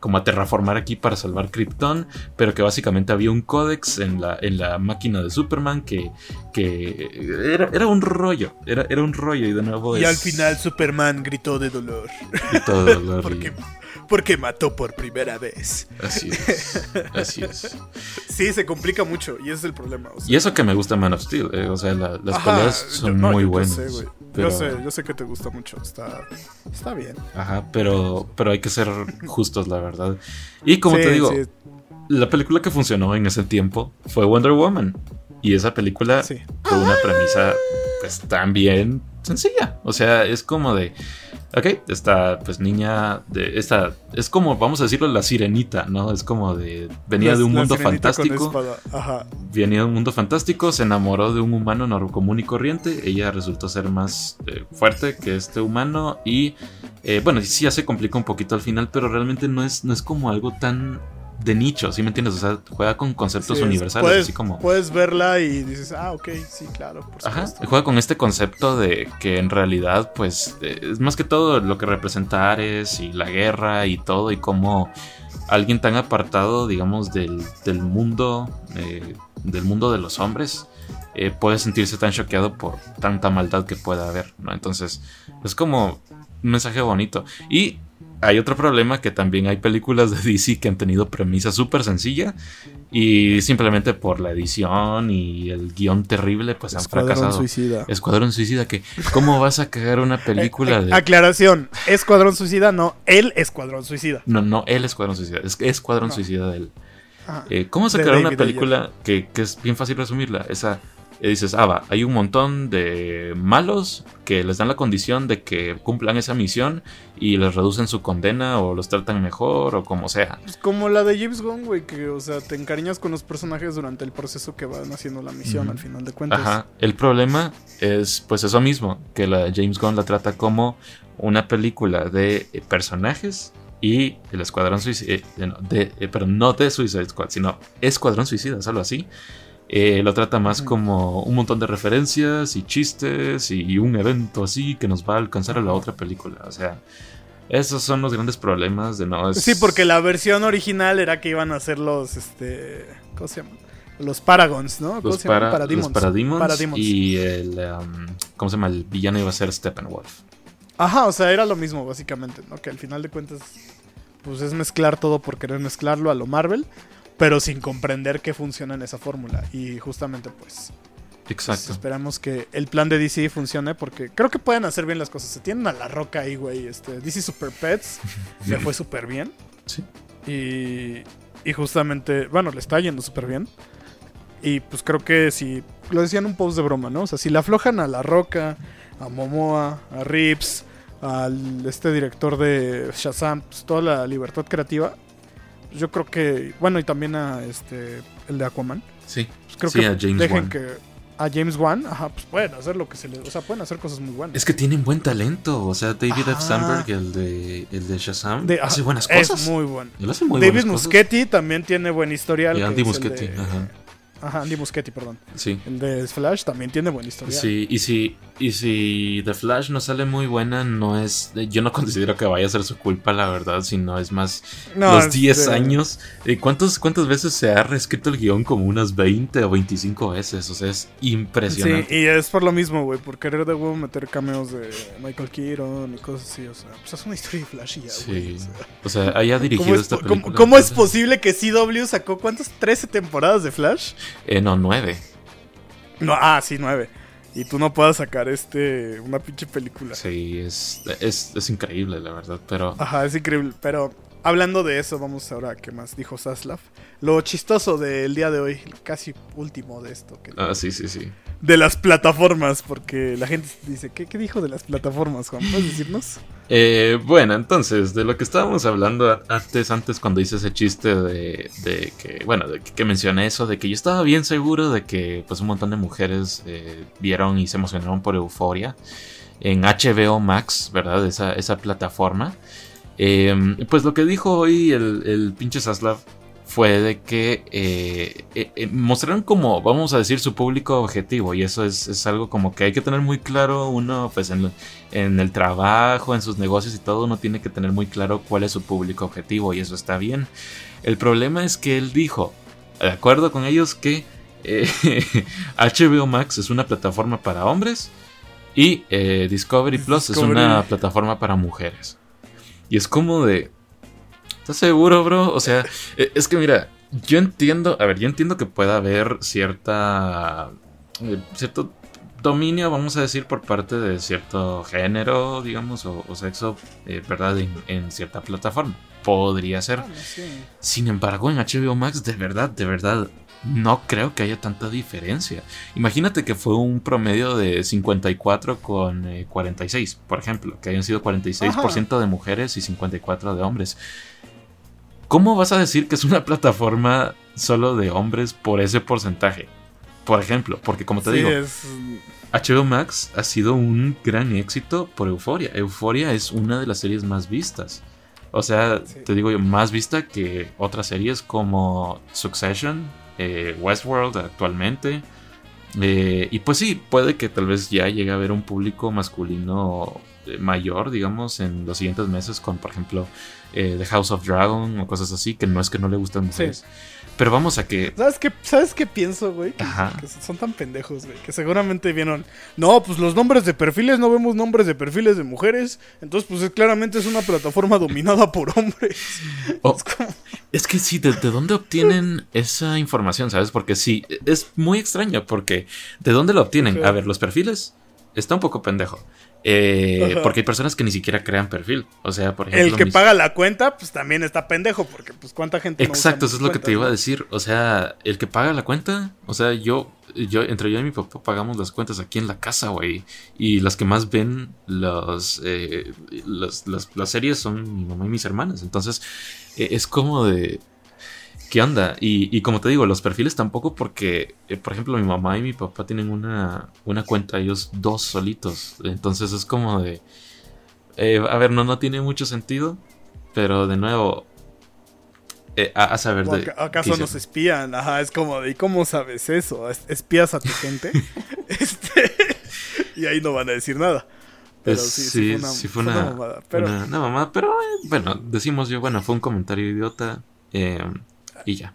como a terraformar aquí para salvar Krypton, pero que básicamente había un códex en la, en la máquina de Superman que, que era, un rollo, era, era un rollo y de nuevo... Y al final Superman gritó de dolor. Gritó de dolor. Porque porque mató por primera vez. Así es. Así es. Sí, se complica mucho y ese es el problema. y eso que me gusta Man of Steel, eh, o sea, las peleas son muy buenas. Yo sé, yo sé que te gusta mucho, está, está bien. Ajá, pero, pero hay que ser justos, la verdad. Y como te digo, la película que funcionó en ese tiempo fue Wonder Woman. Y esa película tuvo una premisa, pues también sencilla. O sea, es como de Ok, esta pues niña de esta es como vamos a decirlo la sirenita, ¿no? Es como de venía de un mundo fantástico. Ajá. Venía de un mundo fantástico, se enamoró de un humano común y corriente, ella resultó ser más eh, fuerte que este humano y eh, bueno, sí ya se complica un poquito al final, pero realmente no es no es como algo tan de nicho, ¿sí me entiendes? O sea, juega con conceptos universales, puedes, así como... Puedes verla y dices, ah, ok, sí, claro. Ajá, juega con este concepto de que en realidad, pues, eh, es más que todo lo que representa Ares y la guerra y todo, y cómo alguien tan apartado, digamos, del, del mundo, eh, del mundo de los hombres, eh, puede sentirse tan choqueado por tanta maldad que pueda haber, ¿no? Entonces, es como un mensaje bonito. Y hay otro problema que también hay películas de DC que han tenido premisa súper sencilla y simplemente por la edición y el guion terrible pues han fracasado. Suicida. Escuadrón Suicida que ¿cómo vas a cagar una película de Aclaración, Escuadrón Suicida no, el Escuadrón Suicida. No, no, el Escuadrón Suicida, es Escuadrón Suicida de él. Eh, ¿Cómo sacar una película que, que, es bien fácil resumirla? Esa Y dices, ah, va, hay un montón de malos que les dan la condición de que cumplan esa misión y les reducen su condena o los tratan mejor o como sea. Pues como la de James Gunn, güey, que, o sea, te encariñas con los personajes durante el proceso que van haciendo la misión al final de cuentas. Ajá, el problema es pues eso mismo, que la James Gunn la trata como una película de eh, personajes y el Escuadrón Suicida, eh, no, de, eh, pero no de Suicide Squad, sino Escuadrón Suicida, solo así. Eh, lo trata más como un montón de referencias y chistes y, un evento así que nos va a alcanzar a la otra película. O sea, esos son los grandes problemas de no... es- Sí, porque la versión original era que iban a ser los, este, ¿cómo se llaman? Los Paragons, ¿no? ¿Cómo Los, se para, Parademons. los Parademons Parademons. y el... um, ¿Cómo se llama? El villano iba a ser Steppenwolf. Ajá, o sea, era lo mismo básicamente, ¿no? Que al final de cuentas, pues es mezclar todo por querer mezclarlo a lo Marvel, pero sin comprender que funciona en esa fórmula. Y justamente, pues, pues, Exacto. esperamos que el plan de DC funcione porque creo que pueden hacer bien las cosas. Se tienen a la roca ahí, güey. Este, DC Super Pets le fue súper bien. Sí. Y, y justamente, bueno, le está yendo súper bien. Y pues creo que si, lo decían un post de broma, ¿no? O sea, si le aflojan a La Roca, a Momoa, a Rips, al este director de Shazam, pues toda la libertad creativa, yo creo que, bueno, y también a este, el de Aquaman, Sí. pues creo Sí, que a James dejen Wan. que a James Wan, ajá, pues pueden hacer lo que se les, o sea, pueden hacer cosas muy buenas. Es que tienen buen talento. O sea, David F. Sandberg, el de, el de Shazam, De- hace buenas cosas. Es muy bueno. Él hace muy David. Muschietti también tiene buen historial. Y Andy de- ajá. Ajá, Andy Muschietti, perdón. Sí. El de Flash también tiene buen historial. Sí, y si, y si The Flash no sale muy buena, no es. Yo no considero que vaya a ser su culpa, la verdad, sino es más No, los este, 10 años. Eh, ¿cuántos, ¿Cuántas veces se ha reescrito el guion? Como unas 20 o 25 veces. O sea, es Sí, impresionante. y es por lo mismo, güey, por querer de huevo meter cameos de Michael Keaton y cosas así, o sea, pues es una historia de Flash y ya, güey. Sí. o sea. O sea, haya dirigido ¿Cómo, es, esta po- cómo- película. cómo es posible que CW sacó cuántas? ¿13 temporadas de Flash? Eh, no, 9. No, ah, sí, nueve. Y tú no puedas sacar este una pinche película. Sí, es, es, es increíble, la verdad. Pero Ajá, es increíble. Pero hablando de eso, vamos ahora a qué más dijo Saslav. Lo chistoso del día de hoy, casi último de esto. Que, Ah, sí, sí, sí. De las plataformas, porque la gente dice, ¿qué, qué dijo de las plataformas, Juan? ¿Puedes decirnos? Eh, bueno, entonces, de lo que estábamos hablando antes, antes cuando hice ese chiste de, de que, bueno, de que, que mencioné eso, de que yo estaba bien seguro de que pues un montón de mujeres eh, vieron y se emocionaron por Euforia en HBO Max, ¿verdad? Esa, esa plataforma. Eh, pues lo que dijo hoy el, el pinche Saslav fue de que eh, eh, eh, mostraron como, vamos a decir, su público objetivo. Y eso es, es algo como que hay que tener muy claro uno, pues en, en el trabajo, en sus negocios y todo, uno tiene que tener muy claro cuál es su público objetivo. Y eso está bien. El problema es que él dijo, de acuerdo con ellos, que eh, HBO Max es una plataforma para hombres y Discovery Plus es una plataforma para mujeres. Y es como de... ¿Estás seguro, bro? O sea, eh, es que mira, yo entiendo, a ver, yo entiendo que pueda haber cierta... eh, cierto dominio, vamos a decir, por parte de cierto género, digamos, o, o sexo, eh, ¿verdad? En, en cierta plataforma. Podría ser. Sin embargo, en HBO Max, de verdad, de verdad, no creo que haya tanta diferencia. Imagínate que fue un promedio de 54 con eh, 46, por ejemplo, que hayan sido 46% de mujeres y 54 de hombres. ¿Cómo vas a decir que es una plataforma solo de hombres por ese porcentaje? Por ejemplo, porque como te Sí, digo, es- HBO Max ha sido un gran éxito por Euforia. Euforia es una de las series más vistas. O sea, Sí. te digo yo, más vista que otras series como Succession, eh, Westworld actualmente. Eh, y pues sí, puede que tal vez ya llegue a haber un público masculino eh, mayor, digamos, en los siguientes meses, con por ejemplo eh, The House of Dragon o cosas así, que no es que no le gusten mujeres. Pero vamos a que... ¿Sabes qué, ¿Sabes qué pienso, güey? Que, son tan pendejos, güey. Que seguramente vieron. No, pues los nombres de perfiles, no vemos nombres de perfiles de mujeres. Entonces, pues claramente es una plataforma dominada por hombres. Es como- Es que sí, ¿de, de dónde obtienen esa información? ¿Sabes? Porque sí, es muy extraño porque ¿de dónde la obtienen? A ver, los perfiles está un poco pendejo. Eh, porque hay personas que ni siquiera crean perfil. O sea, por ejemplo. El que mis- paga la cuenta, pues también está pendejo, porque pues cuánta gente Exacto, eso es lo que te iba a decir. O sea, el que paga la cuenta, o sea, yo, yo, entre yo y mi papá pagamos las cuentas aquí en la casa, güey. Y las que más ven los, eh, las, las series son mi mamá y mis hermanas. Entonces, eh, es como de. ¿Qué onda? Y, y como te digo, los perfiles tampoco porque, eh, por ejemplo, mi mamá y mi papá tienen una, una cuenta, ellos dos solitos. Entonces es como de... eh, a ver, no, no tiene mucho sentido, pero de nuevo... eh, a, a saber ¿O de... aca- ¿Acaso nos espían? Ajá, es como de, ¿y cómo sabes eso? ¿Es- ¿Espías a tu gente? este, y ahí no van a decir nada. Pero sí, sí, sí, fue una, sí fue fue una, una mamada. Pero una, una mamada, pero eh, bueno, decimos yo, bueno, fue un comentario idiota eh, y ya.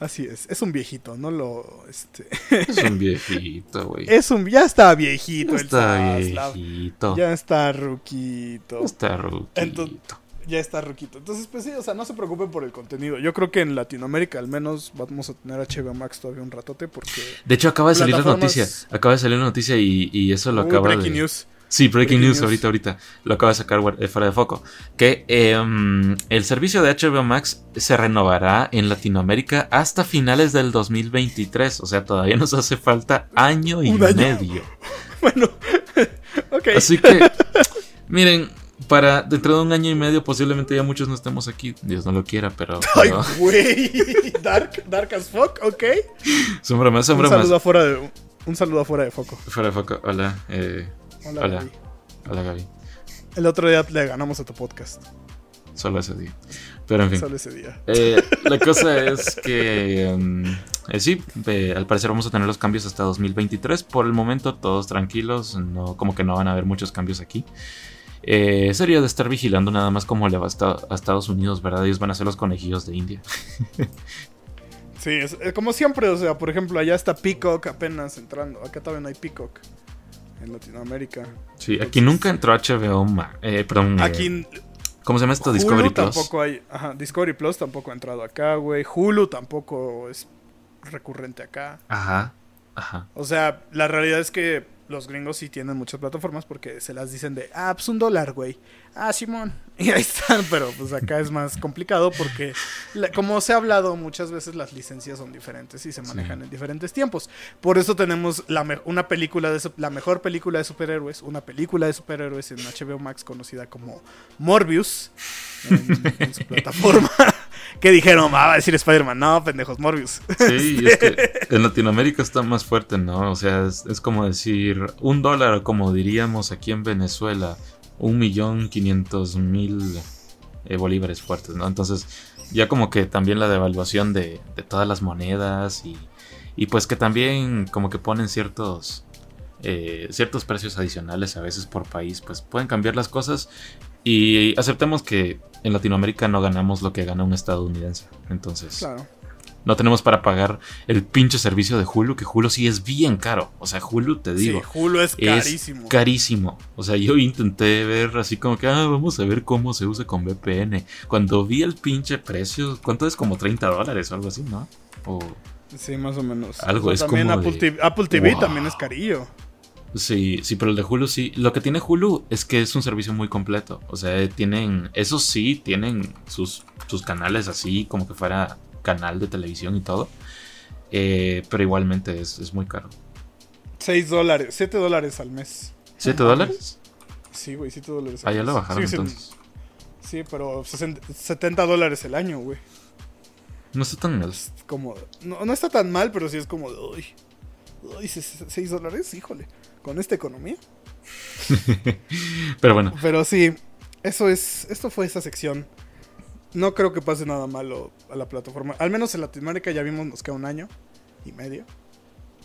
así es, es un viejito, no lo... Este, Es un viejito, güey. es un... Ya está viejito el Está Zaslav. viejito. Ya está ruquito. Está ruquito. Entonces- Ya está ruquito. Entonces, pues sí, o sea, no se preocupen por el contenido. Yo creo que en Latinoamérica al menos vamos a tener HBO Max todavía un ratote porque... De hecho, acaba de salir la noticia. Acaba de salir la noticia y, y eso lo Uy, acaba de. news. Sí, breaking, news, news. ahorita, ahorita. Lo acaba de sacar eh, fuera de foco. Que em, el servicio de HBO Max se renovará en Latinoamérica hasta finales del 2023. O sea, todavía nos hace falta año y Un año. medio. Bueno, ok. Así que, miren, para dentro de un año y medio posiblemente ya muchos no estemos aquí. Dios no lo quiera, pero... Ay, pero- güey. Dark, dark as fuck, ok. son bromas, son Un bromas. saludo afuera de, un saludo afuera de foco. Fuera de foco. Hola, eh, Hola, Hola. Gaby. hola Gaby. El otro día le ganamos a tu podcast. Solo ese día. Pero en fin. Solo ese día. Eh, la cosa es que mm, eh, sí, eh, al parecer vamos a tener los cambios hasta 2023. Por el momento todos tranquilos, no, como que no van a haber muchos cambios aquí. Eh, sería de estar vigilando nada más cómo le va a, esta- a Estados Unidos, ¿verdad? Ellos van a ser los conejillos de India. Sí, es, como siempre, o sea, por ejemplo, allá está Peacock apenas entrando. Acá todavía no hay Peacock en Latinoamérica. Sí, aquí nunca entró HBO, Ma- eh, perdón, eh, Aquí ¿cómo se llama esto? Hulu Discovery Plus. tampoco hay. Ajá, Discovery Plus tampoco ha entrado acá, güey. Hulu tampoco es recurrente acá. Ajá, ajá. O sea, la realidad es que los gringos sí tienen muchas plataformas porque se las dicen de, ah, pues un dólar, güey. Ah, Simón. Y ahí están, pero pues acá es más complicado porque, la- como se ha hablado muchas veces, las licencias son diferentes y se manejan Sí. en diferentes tiempos. Por eso tenemos la me- una película de la mejor película de superhéroes, una película de superhéroes en HBO Max conocida como Morbius en, en su plataforma. que dijeron, ah, va a decir Spider-Man. No, pendejos, Morbius. Sí, y es que en Latinoamérica está más fuerte, ¿no? O sea, es, es como decir un dólar, como diríamos aquí en Venezuela, un millón quinientos mil eh, bolívares fuertes, ¿no? Entonces, ya como que también la devaluación de, de todas las monedas y, y pues que también como que ponen ciertos eh, ciertos precios adicionales a veces por país, pues pueden cambiar las cosas y aceptemos que en Latinoamérica no ganamos lo que gana un estadounidense. Entonces, Claro. no tenemos para pagar el pinche servicio de Hulu, que Hulu sí es bien caro. O sea, Hulu, te digo, sí, Hulu es es carísimo. carísimo. O sea, yo intenté ver así como que, ah, vamos a ver cómo se usa con VPN. Cuando vi el pinche precio, ¿cuánto es? Como 30 dólares o algo así, ¿no? O, Sí, más o menos. Algo es también como Apple de- TV, Apple TV Wow. también es carillo. Sí, sí, pero el de Hulu sí. Lo que tiene Hulu es que es un servicio muy completo. O sea, tienen, eso sí, tienen sus, sus canales así, como que fuera canal de televisión y todo. Eh, pero igualmente es, es muy caro. 6 dólares, 7 dólares al mes. ¿7 dólares? Sí, güey, 7 dólares al Ah, ya mes. lo bajaron siendo- entonces. Sí, pero 60 70 dólares el año, güey. No está tan mal. Es como. No, no está tan mal, pero sí es como de. Uy, uy, 6 dólares, híjole. Con esta economía. Pero bueno, Pero sí, eso es. Esto fue esa sección. No creo que pase nada malo a la plataforma. Al menos en Latinoamérica ya vimos, nos queda un año y medio.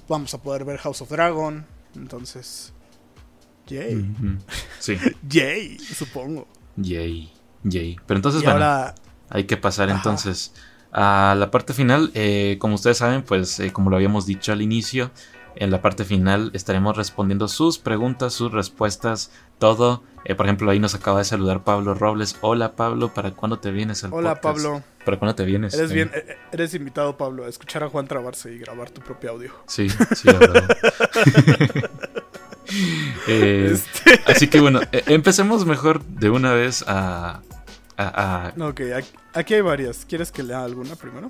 Vamos a poder ver House of Dragon. Entonces. Yay. sí, Yay, supongo. yay, yay. Pero entonces, y bueno, ahora. hay que pasar Ajá. entonces a la parte final. Eh, como ustedes saben, pues eh, como lo habíamos dicho al inicio, en la parte final estaremos respondiendo sus preguntas, sus respuestas, todo. Eh, por ejemplo, ahí nos acaba de saludar Pablo Robles. Hola Pablo, ¿para cuándo te vienes al Hola podcast? Pablo. ¿Para cuándo te vienes? Eres Eh, bien, eh, eres invitado, Pablo, a escuchar a Juan trabarse y grabar tu propio audio. Sí, sí, la verdad. Eh, Este- Así que bueno, empecemos mejor de una vez a... a- a- Ok, aquí hay varias. ¿Quieres que lea alguna primero?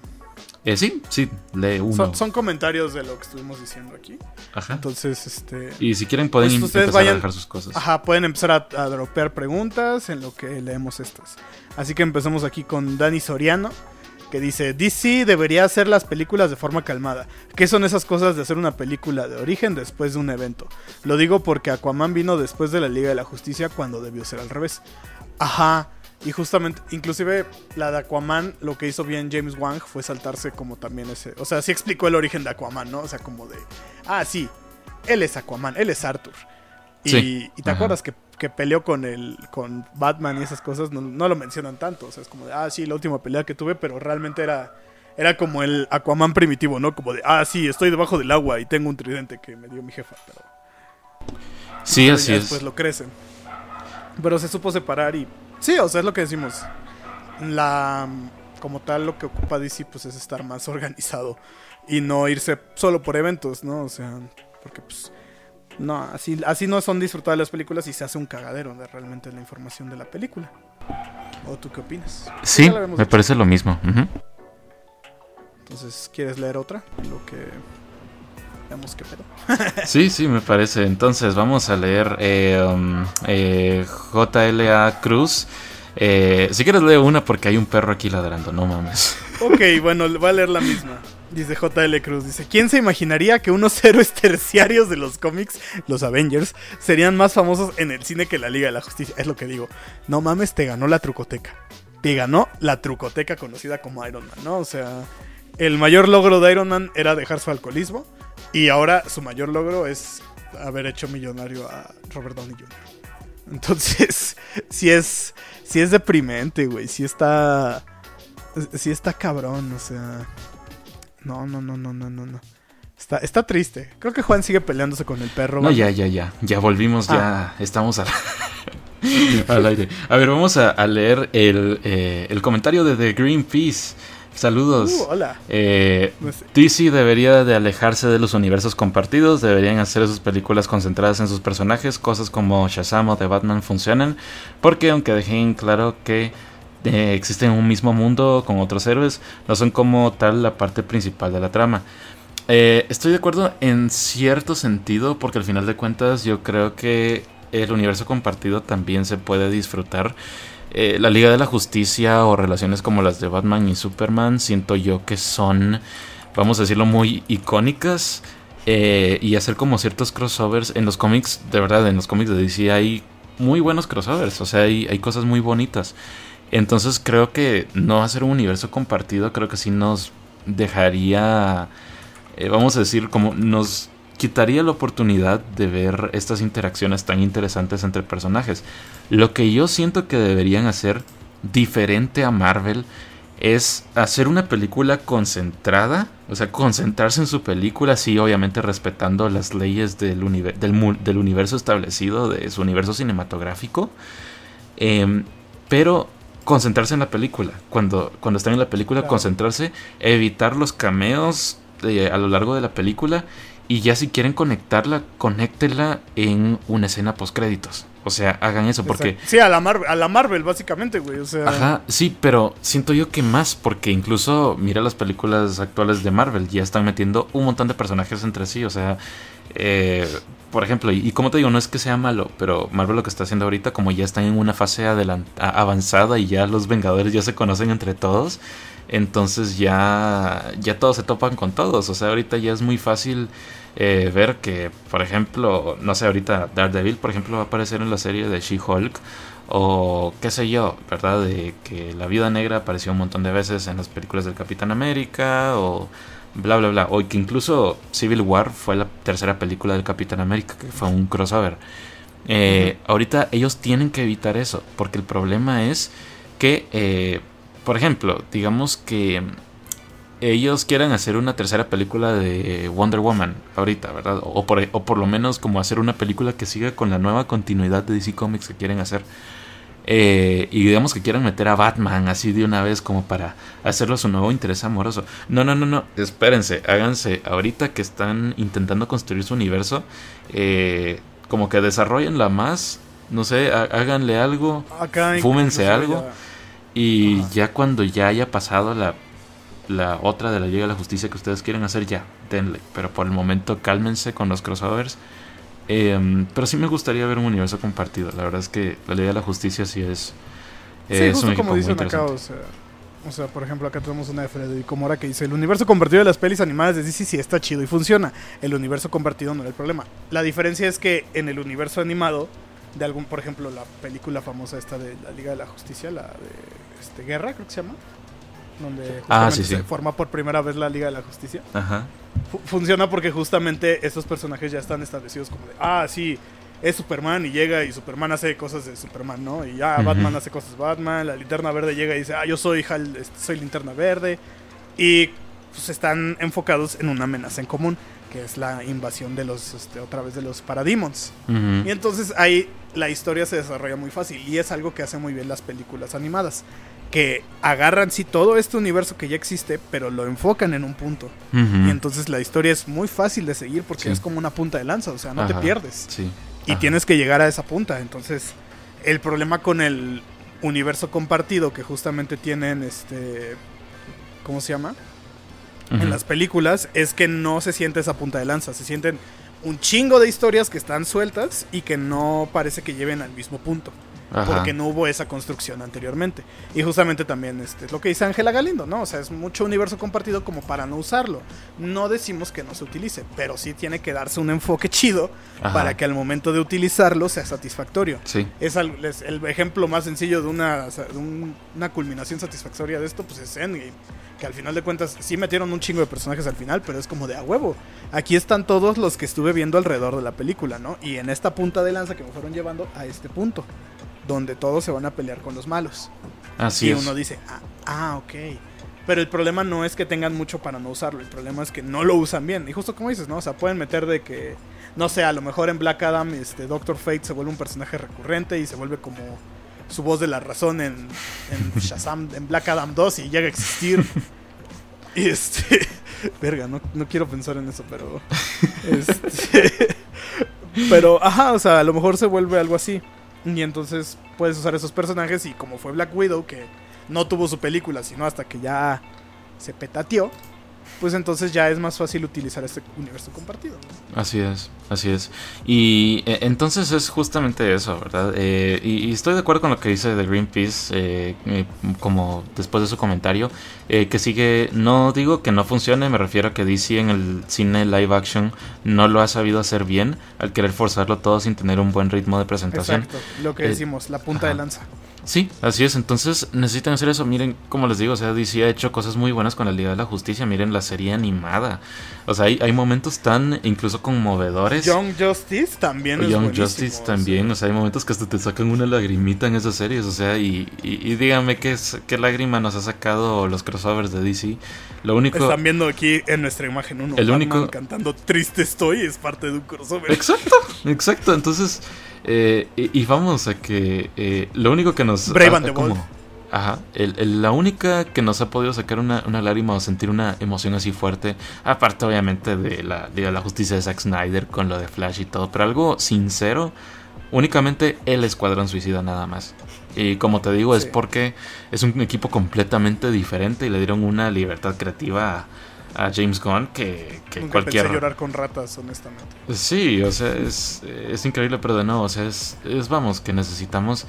Eh, sí, sí, lee uno. Son, son comentarios de lo que estuvimos diciendo aquí. Ajá. Entonces, este... Y si quieren pueden Pues empezar vayan- a dejar sus cosas. Ajá, pueden empezar a, a dropear preguntas en lo que leemos estas. Así que empezamos aquí con Dani Soriano, que dice, DC debería hacer las películas de forma calmada. ¿Qué son esas cosas de hacer una película de origen después de un evento? Lo digo porque Aquaman vino después de la Liga de la Justicia cuando debió ser al revés. Ajá. Y justamente, inclusive la de Aquaman, lo que hizo bien James Wang fue saltarse como también ese... O sea, sí explicó el origen de Aquaman, ¿no? O sea, como de... Ah, sí, él es Aquaman, él es Arthur. Y, Sí. y te Ajá. acuerdas que, que peleó con el con Batman y esas cosas, no, no lo mencionan tanto. O sea, es como de, ah, sí, la última pelea que tuve, pero realmente era, era como el Aquaman primitivo, ¿no? Como de, ah, sí, estoy debajo del agua y tengo un tridente que me dio mi jefa, pero sí, así es. después lo crecen. Pero se supo separar y... Sí, o sea, es lo que decimos. La... Como tal, lo que ocupa DC pues es estar más organizado y no irse solo por eventos, ¿no? O sea, porque pues... No, así, así no son disfrutadas las películas y se hace un cagadero de realmente la información de la película. ¿O tú qué opinas? Sí, me dicho. parece lo mismo. Entonces, ¿quieres leer otra? Lo que... Veamos qué pedo. Sí, sí, me parece. Entonces vamos a leer eh, um, eh, JLA Cruz. Eh, si quieres lee una porque hay un perro aquí ladrando, no mames. Ok, bueno, voy a leer la misma. Dice JL Cruz, dice, ¿quién se imaginaría que unos héroes terciarios de los cómics, los Avengers, serían más famosos en el cine que la Liga de la Justicia? Es lo que digo. No mames, te ganó la trucoteca. Te ganó la trucoteca conocida como Iron Man, ¿no? O sea, el mayor logro de Iron Man era dejar su alcoholismo y ahora su mayor logro es haber hecho millonario a Robert Downey Jr. Entonces, sí es, sí es deprimente, güey. Sí está, sí está cabrón, o sea, no, no, no, no, no, no, no. Está, está triste. Creo que Juan sigue peleándose con el perro. No, ya, ya, ya. Ya volvimos, Ah. ya estamos al, al aire. A ver, vamos a, a leer el, eh, el comentario de The Greenpeace. Saludos. Uh, hola. Eh, Pues, DC debería de alejarse de los universos compartidos, deberían hacer sus películas concentradas en sus personajes, cosas como Shazam o The Batman funcionan, porque aunque dejen claro que eh, existen un mismo mundo con otros héroes, no son como tal la parte principal de la trama. Eh, estoy de acuerdo en cierto sentido, porque al final de cuentas yo creo que el universo compartido también se puede disfrutar. Eh, la Liga de la Justicia o relaciones como las de Batman y Superman, siento yo que son, vamos a decirlo, muy icónicas. eh, y hacer como ciertos crossovers en los cómics, de verdad, en los cómics de DC hay muy buenos crossovers, o sea, hay, hay cosas muy bonitas. Entonces creo que no hacer un universo compartido, creo que sí nos dejaría, eh, vamos a decir, como nos quitaría la oportunidad de ver estas interacciones tan interesantes entre personajes. Lo que yo siento que deberían hacer diferente a Marvel es hacer una película concentrada, o sea, concentrarse en su película, sí, obviamente respetando las leyes del, univer- del, mu- del universo establecido, de su universo cinematográfico, em, pero concentrarse en la película. Cuando, cuando están en la película, Claro. concentrarse, evitar los cameos eh, a lo largo de la película y ya si quieren conectarla, conéctela en una escena post créditos. O sea, hagan eso porque... exacto. Sí, a la, Marvel, a la Marvel, básicamente, güey. O sea, Ajá, sí, pero siento yo que más, porque incluso mira las películas actuales de Marvel, ya están metiendo un montón de personajes entre sí, o sea, eh, por ejemplo, y, y como te digo, no es que sea malo, pero Marvel lo que está haciendo ahorita, como ya están en una fase avanzada y ya los Vengadores ya se conocen entre todos, entonces ya, ya todos se topan con todos, o sea, ahorita ya es muy fácil eh, ver que, por ejemplo, no sé, ahorita Daredevil, por ejemplo, va a aparecer en la serie de She-Hulk. O qué sé yo, ¿verdad? De que la vida negra apareció un montón de veces en las películas del Capitán América. O bla, bla, bla. O que incluso Civil War fue la tercera película del Capitán América, que fue un crossover. Eh, Ahorita ellos tienen que evitar eso, porque el problema es que, eh, por ejemplo, digamos que ellos quieran hacer una tercera película de Wonder Woman ahorita, ¿verdad? O por, o por lo menos como hacer una película que siga con la nueva continuidad de DC Comics que quieren hacer. Eh, y digamos que quieran meter a Batman así de una vez como para hacerlo su nuevo interés amoroso. No, no, no, no. Espérense, háganse. Ahorita que están intentando construir su universo, eh, como que desarrollenla más, no sé, há- háganle algo, Fúmense algo. ya- y Ajá. ya cuando ya haya pasado la, la otra de la Liga de la Justicia que ustedes quieren hacer, ya, denle. Pero por el momento cálmense con los crossovers. Em, pero sí me gustaría ver un universo compartido. La verdad es que la Liga de la Justicia sí es, Sí, es justo un equipo como muy dicen acá, interesante. o sea, o sea, por ejemplo, acá tenemos una de Federico Mora que dice, el universo compartido de las pelis animadas de DC sí está chido y funciona. El universo compartido no era el problema. La diferencia es que en el universo animado, de algún, por ejemplo, la película famosa esta de la Liga de la Justicia, la de este, Guerra, creo que se llama, donde Ah, justamente sí, sí. se forma por primera vez la Liga de la Justicia. Ajá. Funciona porque justamente estos personajes ya están establecidos como de, ah, sí, es Superman y llega y Superman hace cosas de Superman, ¿no? Y ya. Batman hace cosas de Batman, la linterna verde llega y dice, ah, yo soy Hal, este, soy linterna verde. Y pues están enfocados en una amenaza en común, que es la invasión de los, este, otra vez de los Parademons. Y entonces ahí la historia se desarrolla muy fácil y es algo que hacen muy bien las películas animadas. Que agarran sí todo este universo que ya existe, pero lo enfocan en un punto. Y entonces la historia es muy fácil de seguir porque Sí. es como una punta de lanza, o sea, no te pierdes. Sí. Y Ajá. tienes que llegar a esa punta. Entonces, el problema con el universo compartido que justamente tienen este. ¿Cómo se llama? En las películas es que no se siente esa punta de lanza. Se sienten un chingo de historias que están sueltas y que no parece que lleven al mismo punto. Ajá. Porque no hubo esa construcción anteriormente. Y justamente también este, es lo que dice Ángela Galindo, ¿no? O sea, es mucho universo compartido como para no usarlo. No decimos que no se utilice, pero sí tiene que darse un enfoque chido Ajá. para que al momento de utilizarlo sea satisfactorio. Sí. Es, el ejemplo más sencillo de una, de un- una culminación satisfactoria de esto, pues es Endgame. Que al final de cuentas sí metieron un chingo de personajes al final, pero es como de a huevo. Aquí están todos los que estuve viendo alrededor de la película, ¿no? Y en esta punta de lanza que me fueron llevando a este punto, donde todos se van a pelear con los malos. Así y es. uno dice, ah, ah, ok. Pero el problema no es que tengan mucho para no usarlo, el problema es que no lo usan bien. Y justo como dices, ¿no? O sea, pueden meter de que, no sé, a lo mejor en Black Adam, este Doctor Fate se vuelve un personaje recurrente y se vuelve como su voz de la razón en, en Shazam, en Black Adam 2 y llega a existir. y este, verga, no, no quiero pensar en eso, pero... Este, pero, ajá, o sea, a lo mejor se vuelve algo así. Y entonces puedes usar esos personajes y como fue Black Widow, que no tuvo su película, sino hasta que ya se petateó, pues entonces ya es más fácil utilizar este universo compartido. Así es, así es. Y eh, entonces es justamente eso, ¿verdad? Eh, y, y estoy de acuerdo con lo que dice de Greenpeace, eh, eh, como después de su comentario, eh, que sigue, no digo que no funcione, me refiero a que DC en el cine live action no lo ha sabido hacer bien al querer forzarlo todo sin tener un buen ritmo de presentación. Exacto, lo que decimos, la punta ajá. de lanza. Sí, así es. Entonces necesitan hacer eso. Miren, como les digo, o sea, DC ha hecho cosas muy buenas con la Liga de la Justicia. Miren la serie animada. O sea, hay, hay momentos tan incluso conmovedores. Young Justice también es Young Justice también, o sea, hay momentos que hasta te sacan una lagrimita en esas series, o sea, y, y, y díganme qué, es, qué lágrima nos ha sacado los crossovers de DC. Lo único... Están viendo aquí en nuestra imagen uno. El Batman único- cantando Triste estoy es parte de un crossover. Exacto, exacto, entonces, eh, y, y vamos a que eh, lo único que nos... Brave ha- and the como- Bold. Ajá, el- el- la única que nos ha podido sacar una, una lágrima o sentir una emoción así fuerte, aparte obviamente de la Liga de la Justicia de Zack Snyder con lo de Flash y todo, pero algo sincero, únicamente el Escuadrón Suicida nada más. Y como te digo, es porque es un equipo completamente diferente y le dieron una libertad creativa a, James Gunn que, que Nunca cualquier... pensé llorar con ratas, honestamente. Sí, o sea, es, es increíble, pero de nuevo, o sea, es, es, vamos, que necesitamos...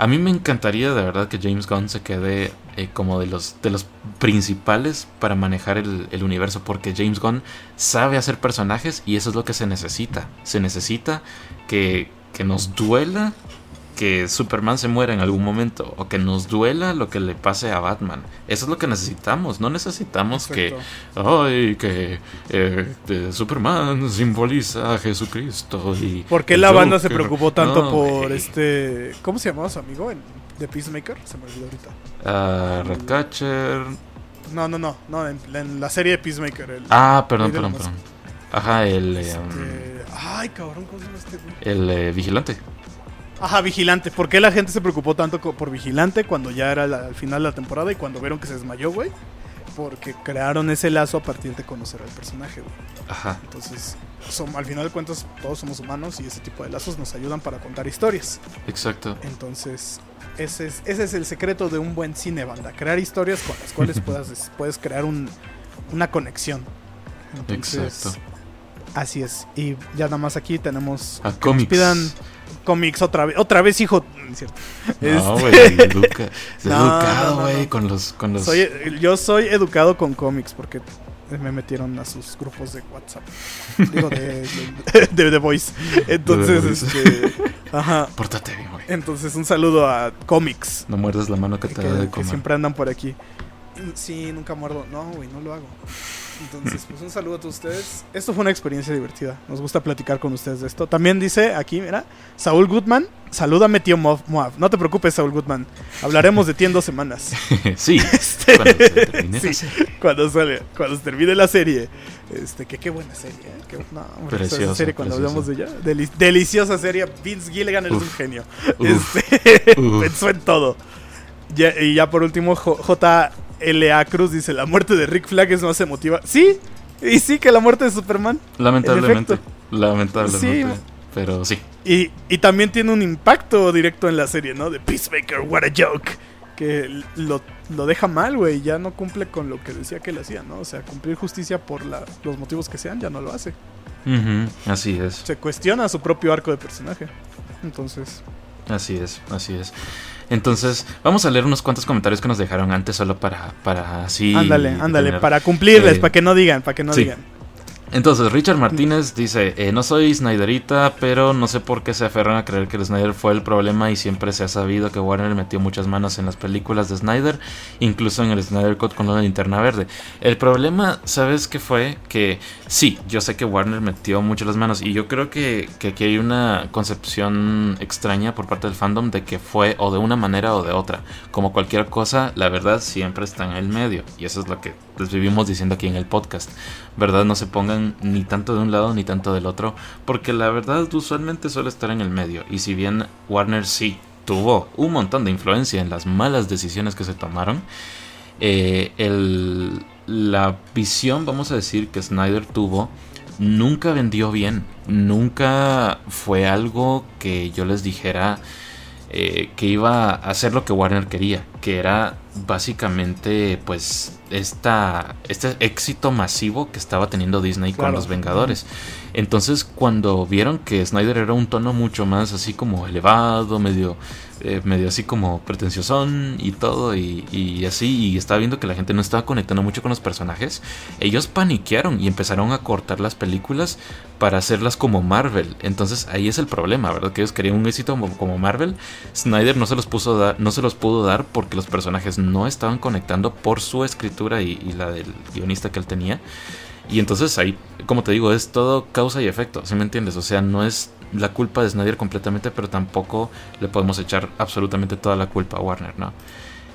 A mí me encantaría de verdad que James Gunn se quede eh, como de los, de los principales para manejar el, el universo, porque James Gunn sabe hacer personajes y eso es lo que se necesita. Se necesita que, que nos duela que Superman se muera en algún momento o que nos duela lo que le pase a Batman. Eso es lo que necesitamos. No necesitamos que. Ay, que eh, de Superman simboliza a Jesucristo y... ¿Por qué el la banda se preocupó tanto No, por este. ¿Cómo se llamaba su amigo? En The Peacemaker. Se me olvidó ahorita. Ah, Ratcatcher... No, no, no. no en, en la serie de Peacemaker. El, Ah, perdón, perdón, perdón. Ajá, el... um, este, Ay, cabrón, ¿cómo se llama este güey? el eh, vigilante. Ajá, Vigilante. ¿Por qué la gente se preocupó tanto por Vigilante cuando ya era la- al final de la temporada y cuando vieron que se desmayó, güey? Porque crearon ese lazo a partir de conocer al personaje, güey. Ajá. Entonces, som- al final de cuentas todos somos humanos y ese tipo de lazos nos ayudan para contar historias. Exacto. Entonces, ese es, ese es el secreto de un buen cine, banda. Crear historias con las cuales puedas, puedes crear un- una conexión. Entonces, Exacto. así es. Y ya nada más aquí tenemos... A que nos cómics. pidan cómics otra vez. Otra vez, hijo. No es cierto. No, Este- güey, educa. No, educado, no, güey, no. con los, con los. Soy, yo soy educado con cómics porque me metieron a sus grupos de WhatsApp. Digo, de, de, de The Voice. Entonces, este. Ajá. Pórtate bien, güey. Entonces, un saludo a cómics. No muerdas la mano que Que, te da de que comer. siempre andan por aquí. Sí, nunca muerdo. No, güey, no lo hago. Entonces, pues un saludo a todos ustedes. Esto fue una experiencia divertida. Nos gusta platicar con ustedes de esto. También dice aquí, mira, Saúl Goodman, salúdame tío Moab. No te preocupes, Saúl Goodman. Hablaremos de ti en dos semanas. sí. Este, Cuando se termine sí, la serie. cuando sale, cuando se termine la serie. Este, que qué buena serie, ¿eh? Qué- no, hombre, Preciosa, serie cuando preciosa. hablamos de ella. Deli- deliciosa serie. Vince Gilligan Uf. un genio. Uf. Este, Uf. pensó en todo. Ya- y ya por último, J- JLA Cruz dice: La muerte de Rick Flag es más emotiva. Sí, y sí que la muerte de Superman. Lamentablemente. Lamentablemente. Sí. Pero sí. Y, y también tiene un impacto directo en la serie, ¿no? De Peacemaker, what a joke. Que lo, lo deja mal, güey. Ya no cumple con lo que decía que le hacía, ¿no? O sea, cumplir justicia por la- los motivos que sean, ya no lo hace. Así es. Se cuestiona su propio arco de personaje. Entonces, Así es, así es. Entonces, vamos a leer unos cuantos comentarios que nos dejaron antes solo para, para así. ándale, ándale, tener- para cumplirles, eh, para que no digan, para que no sí. digan. Entonces, Richard Martínez dice, eh, no soy Snyderita, pero no sé por qué se aferran a creer que el Snyder fue el problema y siempre se ha sabido que Warner metió muchas manos en las películas de Snyder, incluso en el Snyder Cut con la linterna verde. El problema, ¿sabes qué fue? Que sí, yo sé que Warner metió mucho las manos y yo creo que, que aquí hay una concepción extraña por parte del fandom de que fue o de una manera o de otra. Como cualquier cosa, la verdad siempre está en el medio y eso es lo que les vivimos diciendo aquí en el podcast. ¿Verdad? No se pongan ni tanto de un lado ni tanto del otro, porque la verdad usualmente suele estar en el medio. Y si bien Warner sí tuvo un montón de influencia en las malas decisiones que se tomaron, eh, el- la visión, vamos a decir, que Snyder tuvo, nunca vendió bien. Nunca fue algo que yo les dijera eh, que iba a hacer lo que Warner quería, que era básicamente pues esta, este éxito masivo que estaba teniendo Disney con los Vengadores. Entonces cuando vieron que Snyder era un tono mucho más así como elevado, medio, eh, medio así como pretenciosón y todo y, así, y estaba viendo que la gente no estaba conectando mucho con los personajes, ellos paniquearon y empezaron a cortar las películas para hacerlas como Marvel. Entonces ahí es el problema, ¿verdad? Que ellos querían un éxito como, Marvel. Snyder no se los puso dar, no se los pudo dar porque los personajes no estaban conectando por su escritura y, y la del guionista que él tenía. Y entonces ahí, como te digo, es todo causa y efecto, ¿sí me entiendes? O sea, no es la culpa de Snyder completamente, pero tampoco le podemos echar absolutamente toda la culpa a Warner, ¿no?